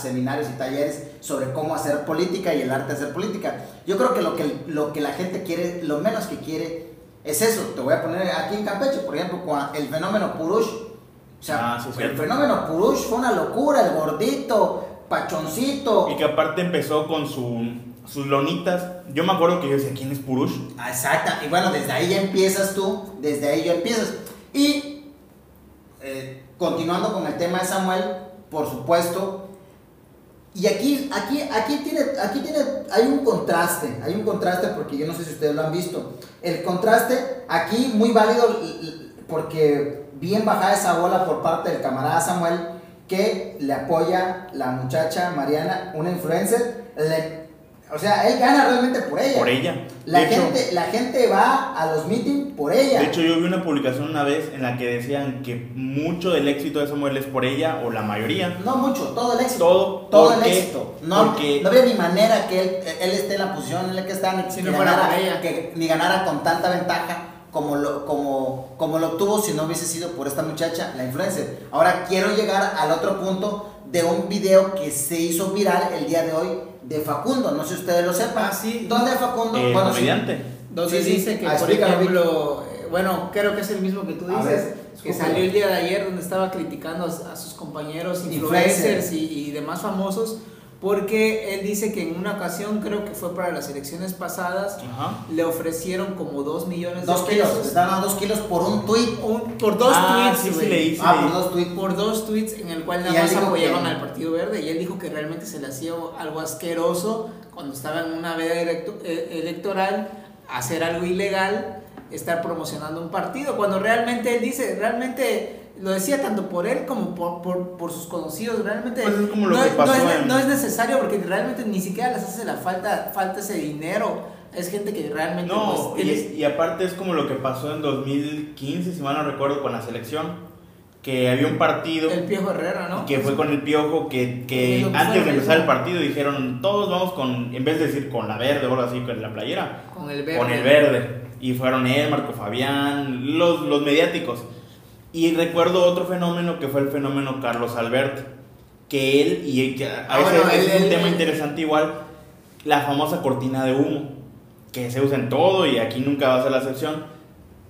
seminarios y talleres sobre cómo hacer política y el arte de hacer política. Yo creo que lo que, lo que la gente quiere, lo menos que quiere es eso. Te voy a poner aquí en Campeche, por ejemplo, con el fenómeno Purush. O sea, Ah, sí, el cierto. fenómeno Purush fue una locura, el gordito, pachoncito. y que aparte empezó con su, sus lonitas. Yo me acuerdo que yo decía, ¿quién es Purush? Ah, Exacto, y bueno, desde ahí ya empiezas tú, desde ahí ya empiezas. Y eh, continuando con el tema de Samuel, por supuesto, y aquí, aquí, aquí, tiene, aquí tiene, hay un contraste, hay un contraste porque yo no sé si ustedes lo han visto. El contraste aquí muy válido porque bien bajada esa bola por parte del camarada Samuel que le apoya la muchacha Mariana, una influencer. le- o sea, él gana realmente por ella. Por ella. La de, hecho, gente, la gente va a los meetings por ella. de hecho, yo vi una publicación una vez en la que decían que mucho del éxito de Samuel es por ella, o la mayoría. no mucho, todo el éxito. Todo, todo el éxito. No, porque- no había ni manera que él, él esté en la posición en la que está, ni, Si que no ganara, por ella. que- ni ganara con tanta ventaja como lo, como, como lo obtuvo si no hubiese sido por esta muchacha, la influencer. Ahora quiero llegar al otro punto de un video que se hizo viral el día de hoy de Facundo. No sé si ustedes lo sepan. Ah, sí. ¿Dónde Facundo? El Bueno, sí. comediante. Donde Sí, sí. dice que, Ah, por ejemplo, eh, bueno, creo que es el mismo que tú dices, ver, que salió el día de ayer donde estaba criticando a, a sus compañeros Influencers. influencers y, y demás famosos, porque él dice que en una ocasión, creo que fue para las elecciones pasadas, Ajá. le ofrecieron como 2 millones Dos de kilos. pesos. Están dando dos kilos por un tweet. Un- por dos Ah, tweets, sí, sí, leí, sí, Ah, leí. por dos tweets. por dos tweets en el cual nada más dijo apoyaban que- al Partido Verde y él dijo que realmente se le hacía algo asqueroso cuando estaba en una veda electo- eh, electoral hacer algo ilegal, estar promocionando un partido, cuando realmente él dice, realmente lo decía tanto por él como por, por, por sus conocidos, realmente Pues es como lo no, que pasó no es, en- no es necesario porque realmente ni siquiera les hace la falta, falta ese dinero, es gente que realmente No, pues, y, y aparte es como lo que pasó en 2015, si mal no recuerdo, con la selección, que había un partido el Piojo Herrera, ¿no? que fue con el piojo que, que antes de empezar el partido dijeron todos vamos con, en vez de decir con la verde o algo así, con la playera, con el verde. con el verde. Y fueron él, Marco Fabián, los, los mediáticos. Y recuerdo otro fenómeno que fue el fenómeno Carlos Alberto, que él, y que a Ah, veces bueno, es él- un él- tema él- interesante igual, la famosa cortina de humo, que se usa en todo y aquí nunca va a ser la excepción,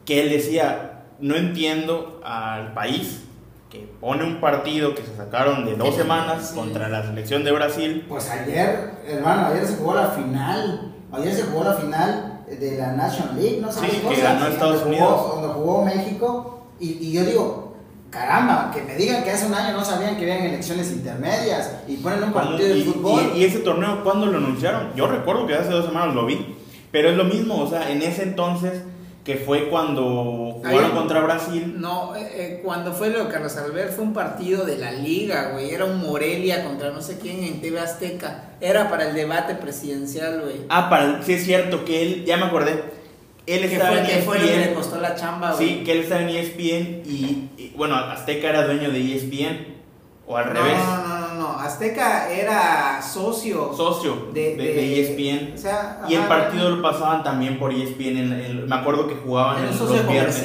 que él decía, no entiendo al país que pone un partido que se sacaron de dos semanas sí. contra la selección de Brasil, Pues ayer, hermano, ayer se jugó la final. Ayer se jugó la final de la National League, ¿no? ¿Sabes Sí, que ganó Estados donde jugó- Unidos. donde jugó México. Y, y yo digo, caramba, que me digan que hace un año no sabían que habían elecciones intermedias y ponen un partido de fútbol. y- y ese torneo, ¿cuándo lo anunciaron? Yo recuerdo que hace dos semanas lo vi. Pero es lo mismo, o sea, en ese entonces, que fue cuando jugaron Ahí- contra Brasil. No, eh, eh, cuando fue lo de Carlos Albert fue un partido de la liga, güey. Era un Morelia contra no sé quién en TV Azteca. Era para el debate presidencial, güey. Ah, para, sí es cierto que él, ya me acordé. Él estaba fue, en E que fue lo que le ESPN. costó la chamba, güey. Sí, que él estaba en E ESPN y, y, bueno, Azteca era dueño de E ESPN. O al no, revés, No, no, no, no. Azteca era socio. socio de, de, de ESPN. O sea, Y el partido lo pasaban también por E ESPN. en- en- me acuerdo que jugaban en los viernes.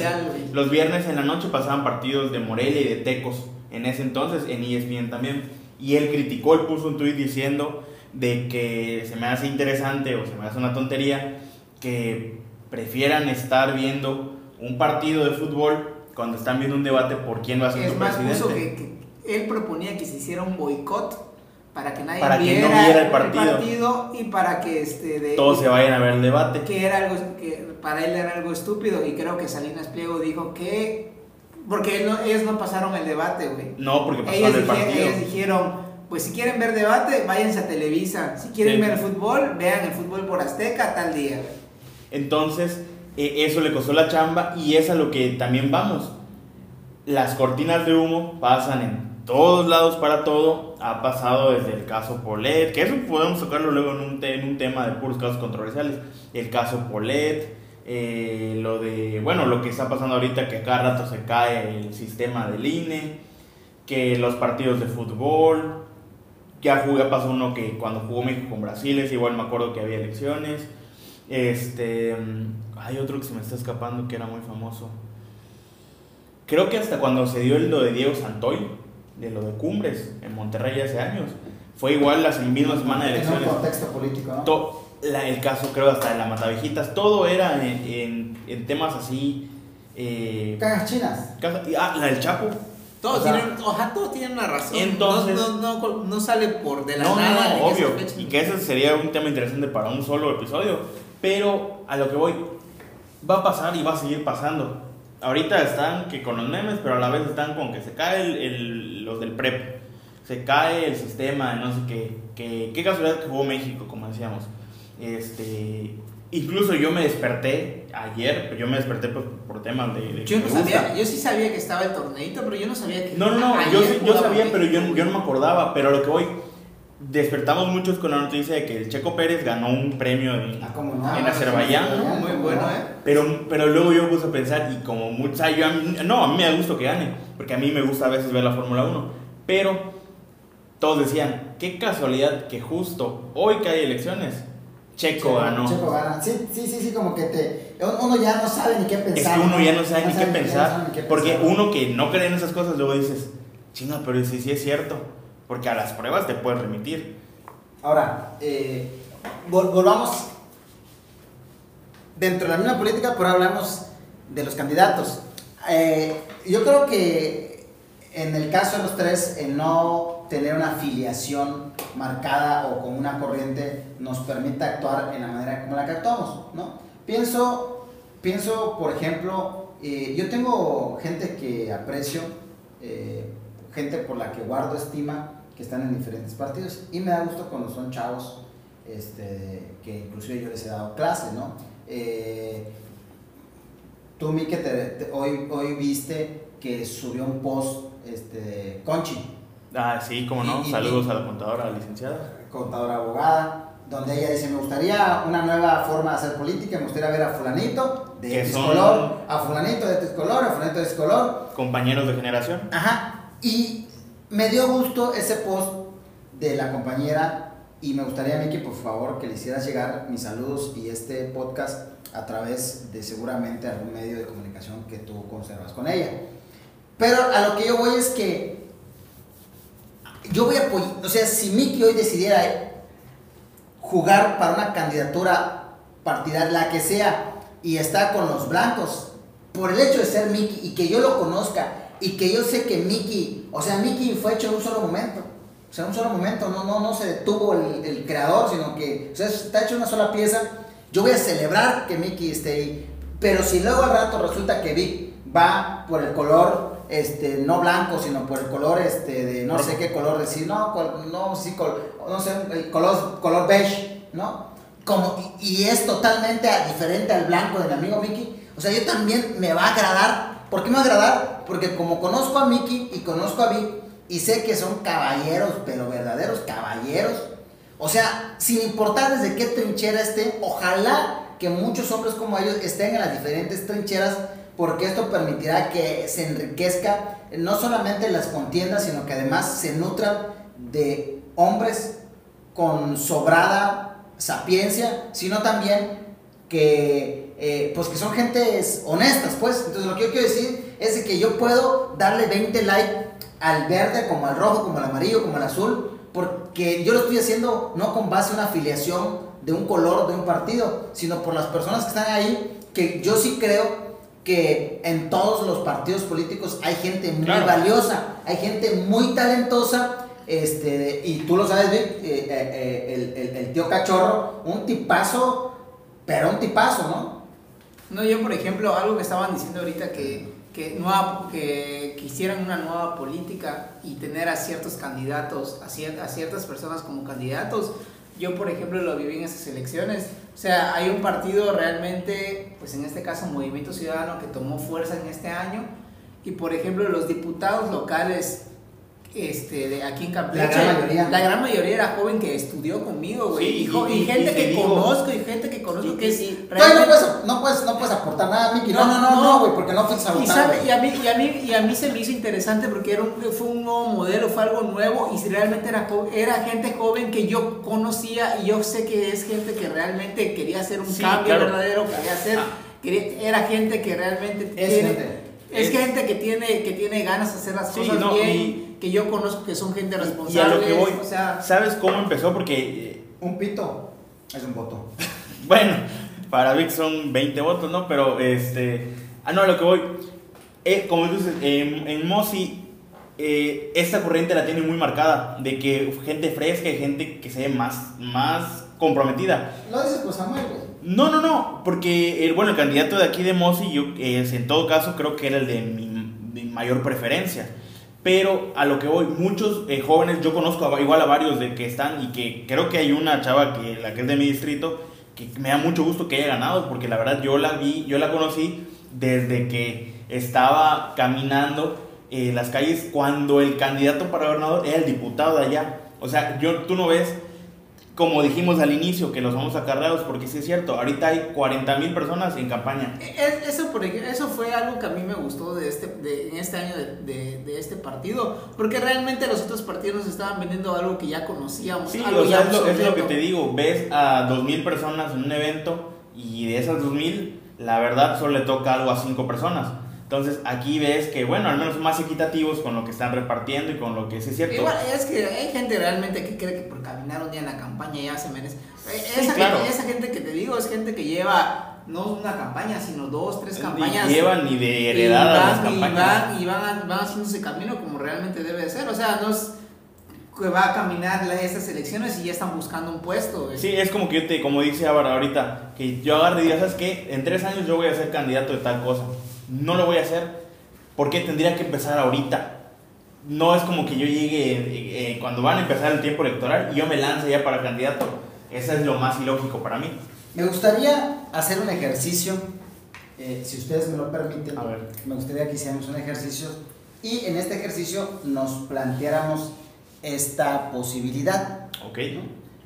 Los viernes en la noche pasaban partidos de Morelia y de Tecos. En ese entonces en E ESPN también. Y él criticó, él puso un tuit diciendo de que se me hace interesante o se me hace una tontería que prefieran estar viendo un partido de fútbol cuando están viendo un debate por quién va a ser Es su más, presidente. que, que él proponía que se hiciera un boicot para que nadie Para que viera, no viera el partido. partido y para que este de, Todos se vayan a ver el debate. que era algo que para él era algo estúpido y creo que Salinas Pliego dijo que porque él no- ellos no pasaron el debate, güey. No, porque pasó Ellos, el dije- partido. ellos dijeron, pues si quieren ver debate, váyanse a Televisa. Si quieren Sí. ver el fútbol, vean el fútbol por Azteca tal día. Entonces, eh, eso le costó la chamba y es a lo que también vamos. Las cortinas de humo pasan en todos lados para todo. Ha pasado desde el caso Polet, que eso podemos tocarlo luego en un, en un tema de puros casos controversiales. El caso Polet, eh, lo de, bueno, lo que está pasando ahorita, que cada rato se cae el sistema del INE, que los partidos de fútbol, ya jugué, pasó uno que cuando jugó México con Brasil, es igual me acuerdo que había elecciones. Este, hay otro que se me está escapando que era muy famoso. Creo que hasta cuando se dio el lo de Diego Santoy, de lo de Cumbres, en Monterrey hace años, fue igual la misma semana de En un elecciones. contexto político, ¿no? To- la- el caso creo hasta de la Matavejitas, todo era en, en- en temas así... Eh, Cajas chinas. caja- ah, la del Chapo. Todos, O sea, tienen, ojalá todos tienen una razón. entonces- no, no, no, no sale por de la nada. obvio. Y que ese sería un tema interesante para un solo episodio. Pero a lo que voy, va a pasar y va a seguir pasando. Ahorita están que con los memes, pero a la vez están con que se cae el, el- los del PREP. Se cae el sistema, no sé qué. Que, qué casualidad que jugó México, como decíamos. Este, incluso yo me desperté ayer, pero yo me desperté por, por temas de, de Yo no sabía, yo sí sabía que estaba el torneito, pero yo no sabía que. No, no, no, yo, yo sabía, pero yo, yo no me acordaba. Pero a lo que voy, despertamos muchos con la noticia de que el Checo Pérez ganó un premio en, Ah, ¿cómo no? en Azerbaiyán. güey. Muy bueno, ¿eh? Pero, pero luego yo me puse a pensar, y como muchos, yo, a mí- no, a mí me da gusto que gane, porque a mí me gusta a veces ver la Fórmula 1. Pero todos decían, qué casualidad que justo hoy que hay elecciones, Checo ganó. Checo gana. Sí, sí, sí, sí, como que te. Uno ya no sabe ni qué pensar. Es que uno ya no sabe ni qué ya no pensar. sabe ni qué Porque pensar. uno que no cree en esas cosas, luego dices, chinga, pero sí, sí es cierto. Porque a las pruebas te puedes remitir. Ahora, eh, vol- volvamos dentro de la misma política, pero hablamos de los candidatos. Eh, yo creo que en el caso de los tres, el no tener una afiliación marcada o con una corriente nos permite actuar en la manera como la que actuamos, ¿no? Pienso, pienso por ejemplo, eh, yo tengo gente que aprecio, gente por la que guardo estima, que están en diferentes partidos, y me da gusto cuando son chavos, este, que inclusive yo les he dado clases, ¿no? Eh, tú, Mike, te, te- hoy, hoy viste que subió un post este, Conchi, Ah, sí, cómo no. Y- y- Saludos a la contadora, licenciada. contadora abogada, donde ella dice, me gustaría una nueva forma de hacer política, me gustaría ver a fulanito de X color, a fulanito de X color, a fulanito de X color, Compañeros de generación. Ajá, y me dio gusto ese post de la compañera y me gustaría, Miki, por favor, que le hicieras llegar mis saludos y este podcast a través de seguramente algún medio de comunicación que tú conservas con ella. Pero a lo que yo voy es que yo voy a apoyar, o sea, si Miki hoy decidiera jugar para una candidatura partidaria, la que sea, y está con los blancos, por el hecho de ser Miki y que yo lo conozca y que yo sé que Miki, o sea, Miki fue hecho en un solo momento, o sea, en un solo momento, no, no, no se detuvo el, el creador, sino que o sea, está hecho una sola pieza, yo voy a celebrar que Miki esté ahí, pero si luego al rato resulta que Vic va por el color, este, no blanco, sino por el color, este, de no sé qué color decir, no, no, sí, col- no sé, el color, color beige, ¿no? Como, y, es totalmente diferente al blanco del amigo Mickey. O sea, yo también me va a agradar. ¿Por qué me va a agradar? Porque como conozco a Mickey y conozco a Vic y sé que son caballeros, pero verdaderos caballeros. O sea, sin importar desde qué trinchera estén, ojalá que muchos hombres como ellos estén en las diferentes trincheras porque esto permitirá que se enriquezca no solamente las contiendas, sino que además se nutran de hombres con sobrada sapiencia, sino también que, eh, pues que son gentes honestas, pues. Entonces lo que yo quiero decir es de que yo puedo darle 20 likes al verde, como al rojo, como al amarillo, como al azul, porque yo lo estoy haciendo no con base en una afiliación de un color, de un partido, sino por las personas que están ahí, que yo sí creo que en todos los partidos políticos hay gente muy Claro. valiosa, hay gente muy talentosa, este, y tú lo sabes, Vic, eh, eh, eh, el, el- el tío Cachorro, un tipazo, pero un tipazo, ¿no? No, yo por ejemplo, algo que estaban diciendo ahorita que, que, nueva, que quisieran una nueva política y tener a ciertos candidatos, a, cier- a ciertas personas como candidatos, yo por ejemplo lo viví en esas elecciones. O sea, hay un partido realmente, pues en este caso Movimiento Ciudadano, que tomó fuerza en este año y por ejemplo los diputados locales este, de aquí en Campeche, La gran mayoría. la gran mayoría era joven que estudió conmigo, güey, Sí, y, y- y y- gente y que digo- conozco y gente que conozco y- que es ahí no realmente- puedes, no, puedes, no puedes aportar nada, Miki. No, no, no, no, güey, porque no fuiste a y, sabe- y a mí, y, a mí, y a mí se me hizo interesante porque era un- fue un nuevo modelo, fue algo nuevo y si realmente era, era gente joven que yo conocía y yo sé que es gente que realmente quería hacer un Sí, cambio claro. verdadero, quería hacer, Ah. quería- era gente que realmente Es tiene, gente. es Es- gente que tiene, que tiene ganas de hacer las Sí, cosas no, bien, y- que yo conozco que son gente Y responsable, a lo que voy, o sea, ¿sabes cómo empezó? Porque, eh, Un pito es un voto. [LAUGHS] bueno, para Vic son 20 votos, ¿no? Pero, este, ah, no, a lo que voy, eh, como tú dices, en, en Mosi, eh, esta corriente la tiene muy marcada, de que gente fresca y gente que se ve más, más comprometida. Lo dices por Samuel. No, no, no, porque el, bueno, el candidato de aquí de Mosi, yo eh, en todo caso creo que era el de mi, de mayor preferencia. Pero a lo que voy, muchos eh, jóvenes, yo conozco a- igual a varios de que están y que creo que hay una chava que la que es de mi distrito que me da mucho gusto que haya ganado porque la verdad yo la vi, yo la conocí desde que estaba caminando eh, las calles cuando el candidato para gobernador era el diputado de allá. O sea, yo, tú no ves como dijimos al inicio, que los vamos acarreados, porque sí es cierto, ahorita hay 40 mil personas en campaña. Es- Eso, por ej- eso fue algo que a mí me gustó de este, de, en este año de, de- de este partido, porque realmente los otros partidos nos estaban vendiendo algo que ya conocíamos. Sí, algo o sea, ya es lo, es lo que te digo, ves a 2 mil personas en un evento y de esas 2 mil, la verdad solo le toca algo a 5 personas. Entonces aquí ves que, bueno, al menos más equitativos con lo que están repartiendo y con lo que sí es cierto. Igual, es que hay gente realmente que cree que por caminar un día en la campaña ya se merece. Eh, Sí, esa, claro. gente, esa gente que te digo es gente que lleva no una campaña, sino dos, tres campañas. Ni llevan ni de y heredada las van, y campañas. van, y van, van haciendo ese camino como realmente debe de ser. O sea, no es que va a caminar estas elecciones y ya están buscando un puesto. güey. Sí, es como que yo te, como dice Álvaro ahorita, que yo agarre y diga, ¿sabes qué? En tres años yo voy a ser candidato de tal cosa. No lo voy a hacer. ¿Por qué tendría que empezar ahorita? No es como que yo llegue eh, eh, cuando van a empezar el tiempo electoral y yo me lance ya para candidato. Eso es lo más ilógico para mí. Me gustaría hacer un ejercicio, eh, si ustedes me lo permiten. A ver. Me gustaría que hiciéramos un ejercicio y en este ejercicio nos planteáramos esta posibilidad. ¿Ok?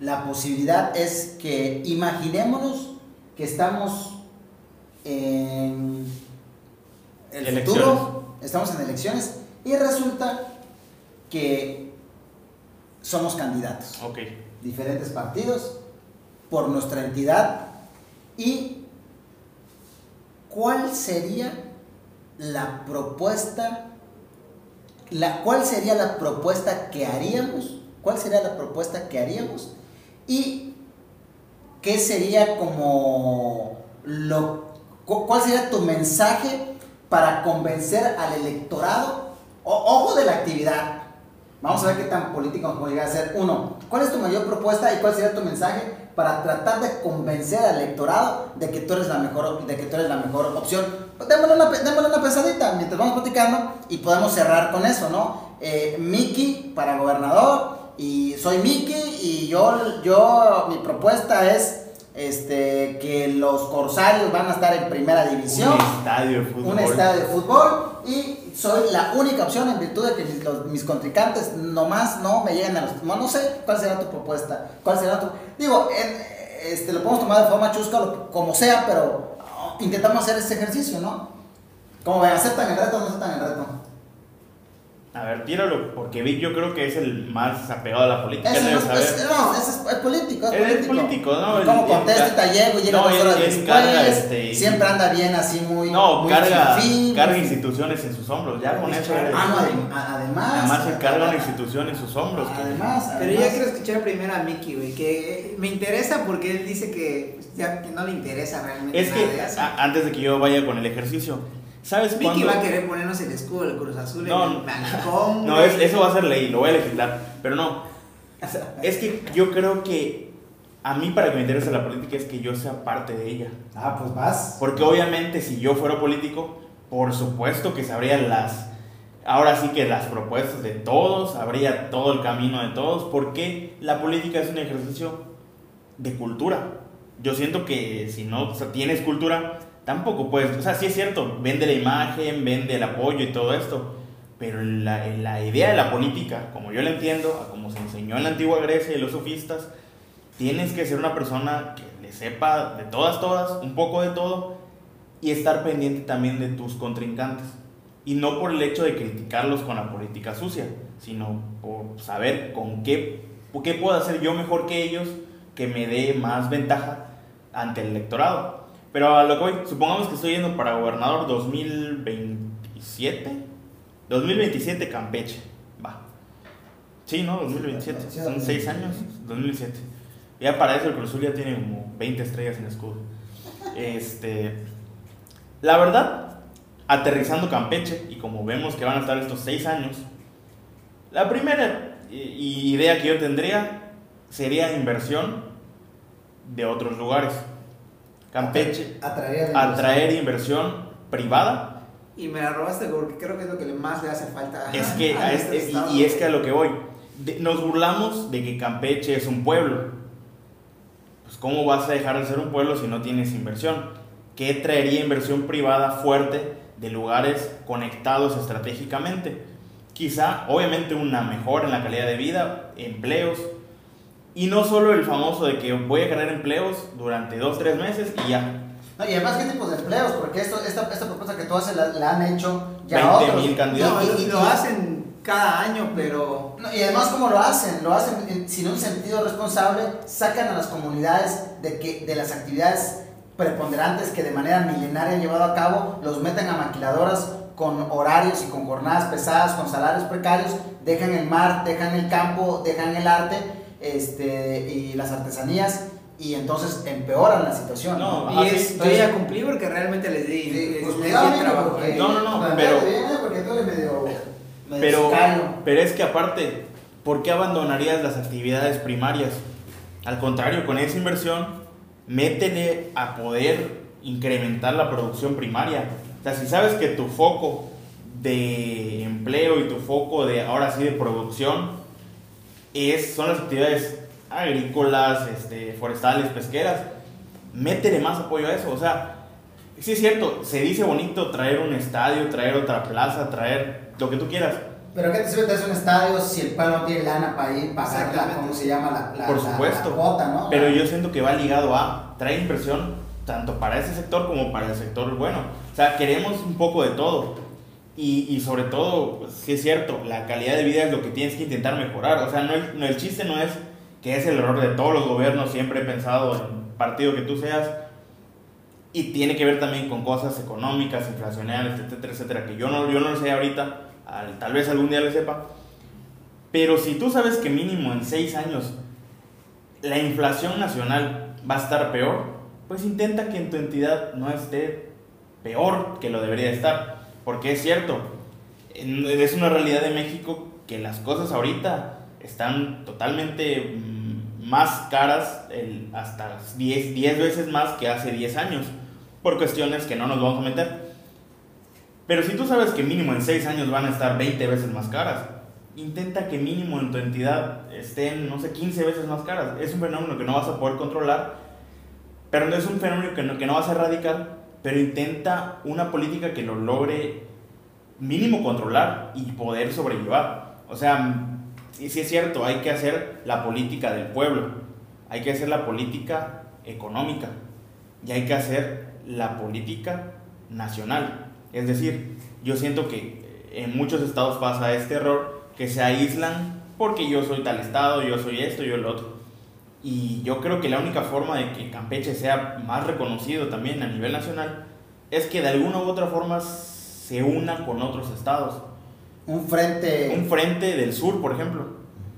La posibilidad es que imaginémonos que estamos en el Elecciones. futuro, estamos en elecciones y resulta que somos candidatos Ok. diferentes partidos por nuestra entidad y cuál sería la propuesta la cuál sería la propuesta que haríamos cuál sería la propuesta que haríamos y qué sería como lo cu- cuál sería tu mensaje para convencer al electorado O- ojo de la actividad Vamos a ver qué tan político nos llegar a ser. Uno, ¿cuál es tu mayor propuesta y cuál sería tu mensaje para tratar de convencer al electorado de que tú eres la mejor, de que tú eres la mejor opción? Pues démosle una, démosle una pensadita mientras vamos platicando y podemos cerrar con eso, ¿no? Eh, para gobernador y soy Miki y yo, yo mi propuesta es este, que los corsarios van a estar en primera división Un estadio de fútbol. un estadio de fútbol y soy la única opción en virtud de que mis, los- mis contrincantes nomás no me llegan a los... No, no sé cuál será tu propuesta, cuál será tu... Digo, en- este, lo podemos tomar de forma chusca, lo- como sea, pero intentamos hacer este ejercicio, ¿no? Como ven, ¿aceptan el reto o no aceptan el reto? A ver, tíralo, porque Vic yo creo que es el más apegado a la política. No, es, saber. es- no, ese es, es político, es político. político, ¿no? Como Él- contesta tallego, llega no, dos él- horas después. carga, este, siempre anda bien así muy. No, muy carga, carga muy- instituciones en sus hombros, ya con eso. Ah, no, además. Además se carga una institución en sus hombros. que- Además, Pero yo además. quiero escuchar primero a Mickey, güey, que me interesa porque él dice que, ya, que no le interesa realmente Es nada que de eso. a- antes de que yo vaya con el ejercicio, ¿sabes cuándo? va a querer ponernos el escudo del Cruz Azul No, en el balcón. No, es- eso va a ser ley, lo voy a legislar. Pero no. Es que yo creo que a mí para que me interese la política es que yo sea parte de ella. Ah, pues vas. Porque obviamente si yo fuera político, por supuesto que sabría las, ahora sí que las propuestas de todos, sabría todo el camino de todos, porque la política es un ejercicio de cultura. Yo siento que si no o sea, tienes cultura, tampoco puedes, o sea, sí es cierto, vende la imagen, vende el apoyo y todo esto, pero la, la idea de la política, como yo la entiendo, como se enseñó en la antigua Grecia y los sofistas, tienes que ser una persona que le sepa de todas, todas, un poco de todo, y estar pendiente también de tus contrincantes. Y no por el hecho de criticarlos con la política sucia, sino por saber con qué, qué puedo hacer yo mejor que ellos que me dé más ventaja ante el electorado. Pero a lo que voy, supongamos que estoy yendo para gobernador 2027. 2027 Campeche, va. Sí, ¿no? 2027. Sí, Son 6 años. 2027. Ya para eso el Cruz Azul ya tiene como 20 estrellas en escudo. Este, la verdad, aterrizando Campeche, y como vemos que van a estar estos 6 años, la primera i- idea que yo tendría sería inversión de otros lugares. Campeche, Atraer. inversión privada Y me la robaste porque creo que es lo que más le hace falta. Es que, a este este- estado. y, y es que a lo que voy, de- nos burlamos de que Campeche es un pueblo. Pues ¿cómo vas a dejar de ser un pueblo si no tienes inversión? ¿Qué traería inversión privada fuerte de lugares conectados estratégicamente? Quizá, obviamente, una mejora en la calidad de vida, empleos, y no solo el famoso de que voy a crear empleos durante dos, tres meses y ya. No, y además, ¿qué tipos de empleos? Porque esto, esta, esta propuesta que tú haces la, la han hecho ya 20 otros. mil candidatos. No, y, y lo hacen cada año, pero. No, y además, ¿cómo lo hacen? Lo hacen en- sin un sentido responsable, sacan a las comunidades de, que, de las actividades preponderantes que de manera milenaria han llevado a cabo, los meten a maquiladoras con horarios y con jornadas pesadas, con salarios precarios, dejan el mar, dejan el campo, dejan el arte este, y las artesanías y entonces empeoran la situación. No, Y Ajá, sí, es, yo ya cumplí porque realmente les di. Sí, pues les cuidado, di amigo, trabajo. porque- No, no, no, pero- tú eres medio, medio Pero, pero es que aparte, ¿por qué abandonarías las actividades primarias? Al contrario, con esa inversión, métele a poder incrementar la producción primaria. O sea, si sabes que tu foco de empleo y tu foco de, ahora sí, de producción, es, son las actividades agrícolas, este, forestales, pesqueras, métele más apoyo a eso. O sea, sí es cierto, se dice bonito traer un estadio, traer otra plaza, traer lo que tú quieras. Pero ¿qué te sirve tener un estadio si el pueblo no tiene lana para ir, pagar la. ¿cómo se llama? La, la, Por supuesto. la cuota, ¿no? Pero yo siento que va ligado a traer inversión tanto para ese sector como para el sector bueno. O sea, queremos un poco de todo. Y, y sobre todo, pues, sí es cierto, la calidad de vida es lo que tienes que intentar mejorar. O sea, no el, no, el chiste no es que es el error de todos los gobiernos, siempre he pensado en partido que tú seas. Y tiene que ver también con cosas económicas, inflacionarias, etcétera, etcétera, que yo no, yo no lo sé ahorita, al- tal vez algún día lo sepa. Pero si tú sabes que mínimo en seis años la inflación nacional va a estar peor, pues intenta que en tu entidad no esté peor que lo debería estar. Porque es cierto, es una realidad de México que las cosas ahorita están totalmente mm, más caras, el- hasta 10, 10 veces más que hace 10 años, por cuestiones que no nos vamos a meter. Pero si tú sabes que mínimo en 6 años van a estar 20 veces más caras, intenta que mínimo en tu entidad estén, no sé, 15 veces más caras. Es un fenómeno que no vas a poder controlar, pero no es un fenómeno que no, que no vas a erradicar, pero intenta una política que lo logre mínimo controlar y poder sobrellevar. O sea, sí es cierto, hay que hacer la política del pueblo, hay que hacer la política económica y hay que hacer la política nacional. Es decir, yo siento que en muchos estados pasa este error, que se aíslan porque yo soy tal estado, yo soy esto, yo lo otro. Y yo creo que la única forma de que Campeche sea más reconocido también a nivel nacional es que de alguna u otra forma se una con otros estados. Un frente. Un frente del sur, por ejemplo.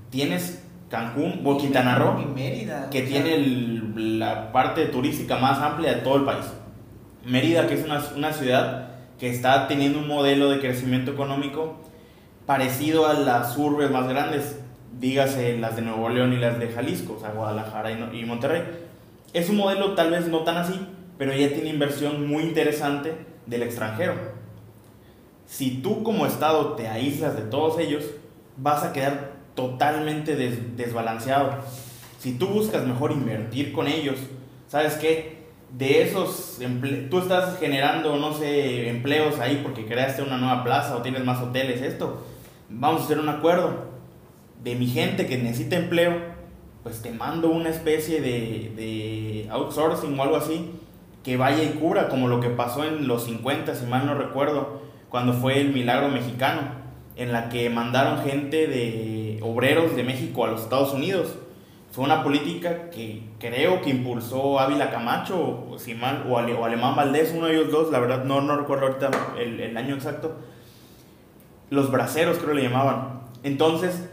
Tienes Cancún o Quintana Roo, Y Mérida. que tiene el- la parte turística más amplia de todo el país. Mérida, que es una, una ciudad que está teniendo un modelo de crecimiento económico parecido a las urbes más grandes, dígase las de Nuevo León y las de Jalisco, o sea, Guadalajara y, Monterrey. Es un modelo tal vez no tan así, pero ya tiene inversión muy interesante del extranjero. Si tú como Estado te aíslas de todos ellos, vas a quedar totalmente des- desbalanceado. Si tú buscas mejor invertir con ellos, ¿sabes qué? De esos, tú estás generando, no sé, empleos ahí porque creaste una nueva plaza o tienes más hoteles, esto. Vamos a hacer un acuerdo de mi gente que necesita empleo, pues te mando una especie de, de outsourcing o algo así que vaya y cubra, como lo que pasó en los 50, si mal no recuerdo, cuando fue el milagro mexicano, en la que mandaron gente de obreros de México a los Estados Unidos. Fue una política que creo que impulsó Ávila Camacho, o, si mal, o, Ale- o Alemán Valdés, uno de ellos dos, la verdad no, no recuerdo ahorita el, el año exacto. Los braceros creo le llamaban. Entonces,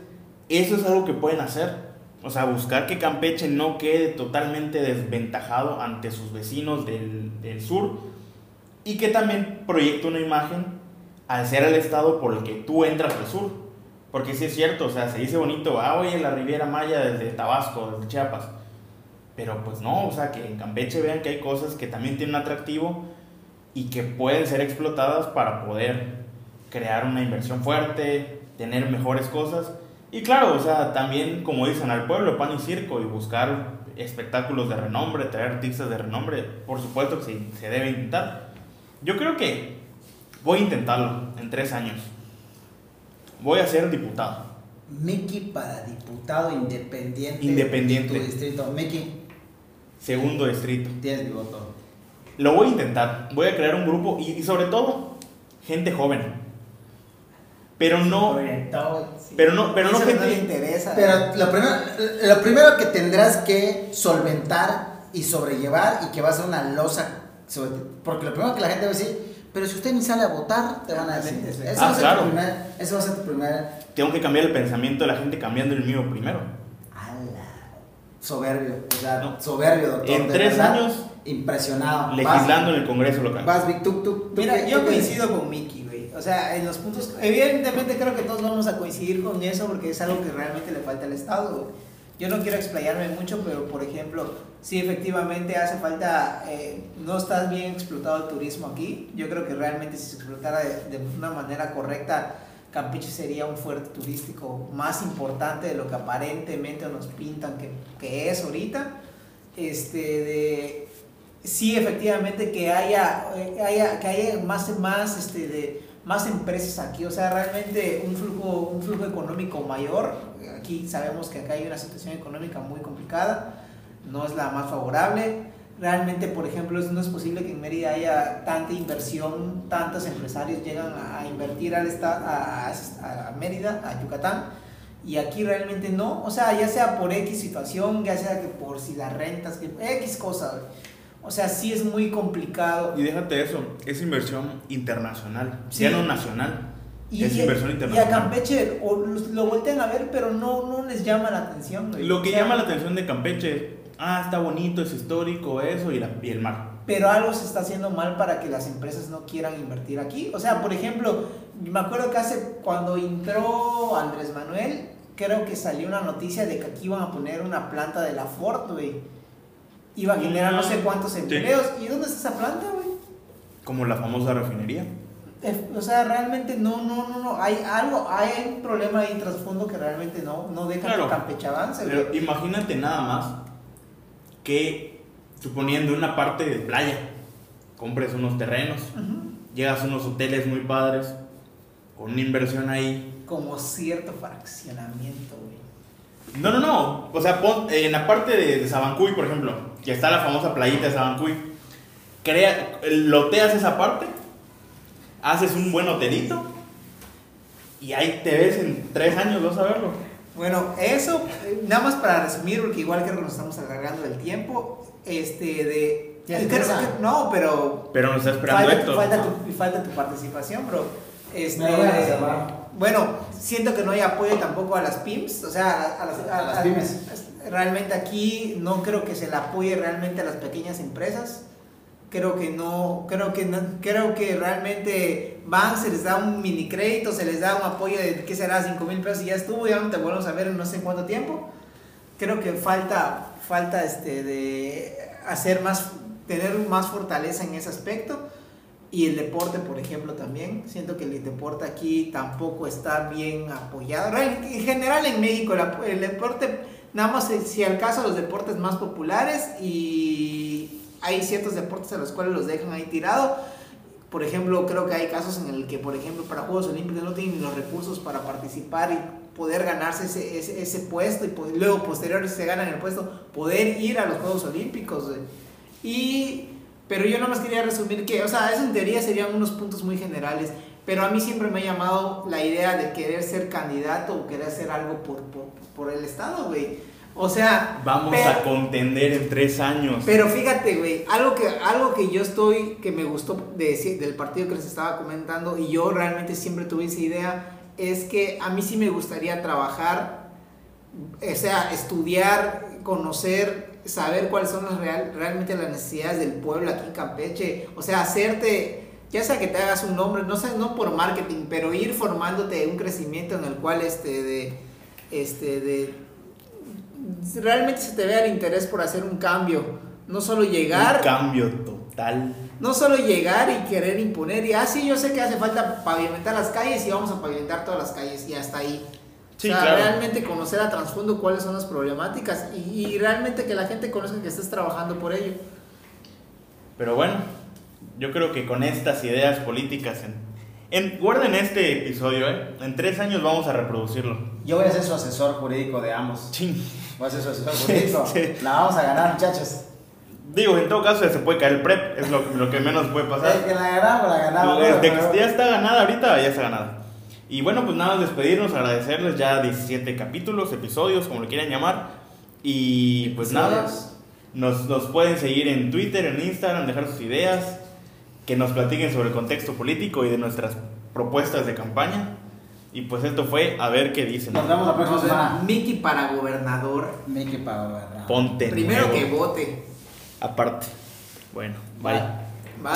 eso es algo que pueden hacer. O sea, buscar que Campeche no quede totalmente desventajado ante sus vecinos del, del sur y que también proyecte una imagen al ser el estado por el que tú entras al sur. Porque sí es cierto, o sea, se dice bonito, ah, oye, la Riviera Maya desde Tabasco, desde Chiapas. Pero pues no, o sea, que en Campeche vean que hay cosas que también tienen atractivo y que pueden ser explotadas para poder crear una inversión fuerte, tener mejores cosas. Y claro, o sea, también, como dicen, al pueblo, pan y circo, y buscar espectáculos de renombre, traer artistas de renombre, por supuesto que se, se debe intentar. Yo creo que voy a intentarlo en tres años. Voy a ser diputado. Mickey para diputado independiente. Independiente. De tu distrito. Mickey, Segundo distrito. tienes mi voto. Lo voy a intentar. Voy a crear un grupo y, y sobre todo, gente joven. Pero no, sí. pero no, pero no gente... interesa. Pero lo primero, lo primero que tendrás que solventar y sobrellevar y que va a ser una losa. sobre Porque lo primero que la gente va a decir, pero si usted ni sale a votar, te van a decir. Sí. Eso, Ah, va a ser claro. tu primer, eso va a ser tu primer. Tengo que cambiar el pensamiento de la gente cambiando el mío primero. ala, Soberbio. O sea, No. soberbio, doctor. En tres verdad, años Impresionado. legislando en el Congreso local. Vas, Vic, tú, tú, tú Mira, yo coincido con Mickey. O sea, en los puntos. Evidentemente, creo que todos vamos a coincidir con eso porque es algo que realmente le falta al Estado. Yo no quiero explayarme mucho, pero por ejemplo, sí, efectivamente hace falta. eh, no está bien explotado el turismo aquí. Yo creo que realmente si se explotara de, una manera correcta, Campeche sería un fuerte turístico más importante de lo que aparentemente nos pintan que, que es ahorita. Este, sí efectivamente que haya, eh, haya que haya más más este de más empresas aquí. O sea realmente un flujo un flujo económico mayor. Aquí sabemos que acá hay una situación económica muy complicada. No es la más favorable. Realmente por ejemplo no es posible que en Mérida haya tanta inversión tantos empresarios llegan a, invertir al a, a- Mérida a Yucatán y aquí realmente no, o sea, ya sea por X situación, ya sea que por si las rentas, X cosa. O sea, sí es muy complicado. Y déjate eso, es inversión internacional, Sí. ya no nacional. Y, es y- inversión y a internacional. Campeche o lo, voltean a ver, pero no, no les llama la atención. güey. Lo que O sea, llama la atención de Campeche, ah, está bonito, es histórico, eso, y, la- y el mar. Pero algo se está haciendo mal para que las empresas no quieran invertir aquí. O sea, por ejemplo, me acuerdo que hace cuando entró Andrés Manuel, creo que salió una noticia de que aquí iban a poner una planta de la Ford, güey. Iba a generar no sé cuántos Sí. empleos. ¿Y dónde está esa planta, güey? Como la famosa refinería. Eh, O sea, realmente no, no, no, no. Hay algo, hay un problema ahí trasfondo que realmente no, no deja Claro. que Campeche avance, güey. Pero imagínate nada más que, suponiendo una parte de playa, compres unos terrenos, llegas a unos hoteles muy padres, con una inversión ahí. Como cierto fraccionamiento, güey. No, no, no. O sea, pon- en la parte de, de Sabancuy, por ejemplo, que está la famosa playita de Sabancuy, crea, loteas esa parte, haces un buen hotelito y ahí te ves en tres años, vas a verlo. Bueno, eso, eh, nada más para resumir, porque igual creo que nos estamos alargando el tiempo, este, de... Ya creo que- no, pero... Pero nos está esperando falta, Héctor. falta tu, falta tu participación, bro. Este, Me voy a reservar. Bueno, siento que no hay apoyo tampoco a las PIMS, o sea, a, las, A las pymes. Realmente aquí no creo que se le apoye realmente a las pequeñas empresas. Creo que no, creo que no, creo que realmente van, se les da un mini crédito, se les da un apoyo de, ¿qué será? 5 mil pesos y ya estuvo, ya no te volvemos a ver en no sé cuánto tiempo. Creo que falta, falta este, de hacer más, tener más fortaleza en ese aspecto. Y el deporte, por ejemplo, también. Siento que el deporte aquí tampoco está bien apoyado. En general en México, el, deporte, nada más eh, si al caso los deportes más populares y hay ciertos deportes a los cuales los dejan ahí tirado. Por ejemplo, creo que hay casos en el que, por ejemplo, para Juegos Olímpicos no tienen los recursos para participar y poder ganarse ese, ese, ese puesto y luego posterior se ganan el puesto, poder ir a los Juegos Olímpicos. Y, pero yo nomás quería resumir que, o sea, eso en teoría serían unos puntos muy generales, pero a mí siempre me ha llamado la idea de querer ser candidato o querer hacer algo por, por, por el Estado, güey. O sea, Vamos pero- a contender en tres años. pero fíjate, güey, algo que, algo que yo estoy, que me gustó de del partido que les estaba comentando, y yo realmente siempre tuve esa idea, es que a mí sí me gustaría trabajar, o sea, estudiar, conocer, saber cuáles son las real, realmente las necesidades del pueblo aquí en Campeche, o sea, hacerte, ya sea que te hagas un nombre, no sé, no por marketing, pero ir formándote un crecimiento en el cual, este, de, este, de realmente se te vea el interés por hacer un cambio. No solo Un llegar, cambio total. no solo llegar y querer imponer. Y así yo sé que hace falta pavimentar las calles y vamos a pavimentar todas las calles y hasta ahí. Sí, o sea, claro. realmente conocer a trasfondo cuáles son las problemáticas y, y realmente que la gente conozca que estés trabajando por ello. Pero bueno, yo creo que con estas ideas políticas, en, en- guarden este episodio, ¿eh? En tres años vamos a reproducirlo. Yo voy a ser su asesor jurídico de ambos. Ching. Voy a ser su asesor jurídico. Sí. La vamos a ganar, muchachos. Digo, en todo caso ya se puede caer el prep, es lo, lo que menos puede pasar. que la ganamos, la ganamos. Desde que ya está ganada ahorita, ya está ganada. Y bueno, pues nada, despedirnos, agradecerles ya 17 capítulos, episodios, como lo quieran llamar. Y pues nada, nos, nos pueden seguir en Twitter, en Instagram, dejar sus ideas, que nos platiquen sobre el contexto político y de nuestras propuestas de campaña. Y pues esto fue a ver qué dicen. Nos vemos la próxima semana. Mickey para gobernador. Mickey para ganar. Ponte Primero nuevo. que vote. Aparte. Bueno, bye. Bye.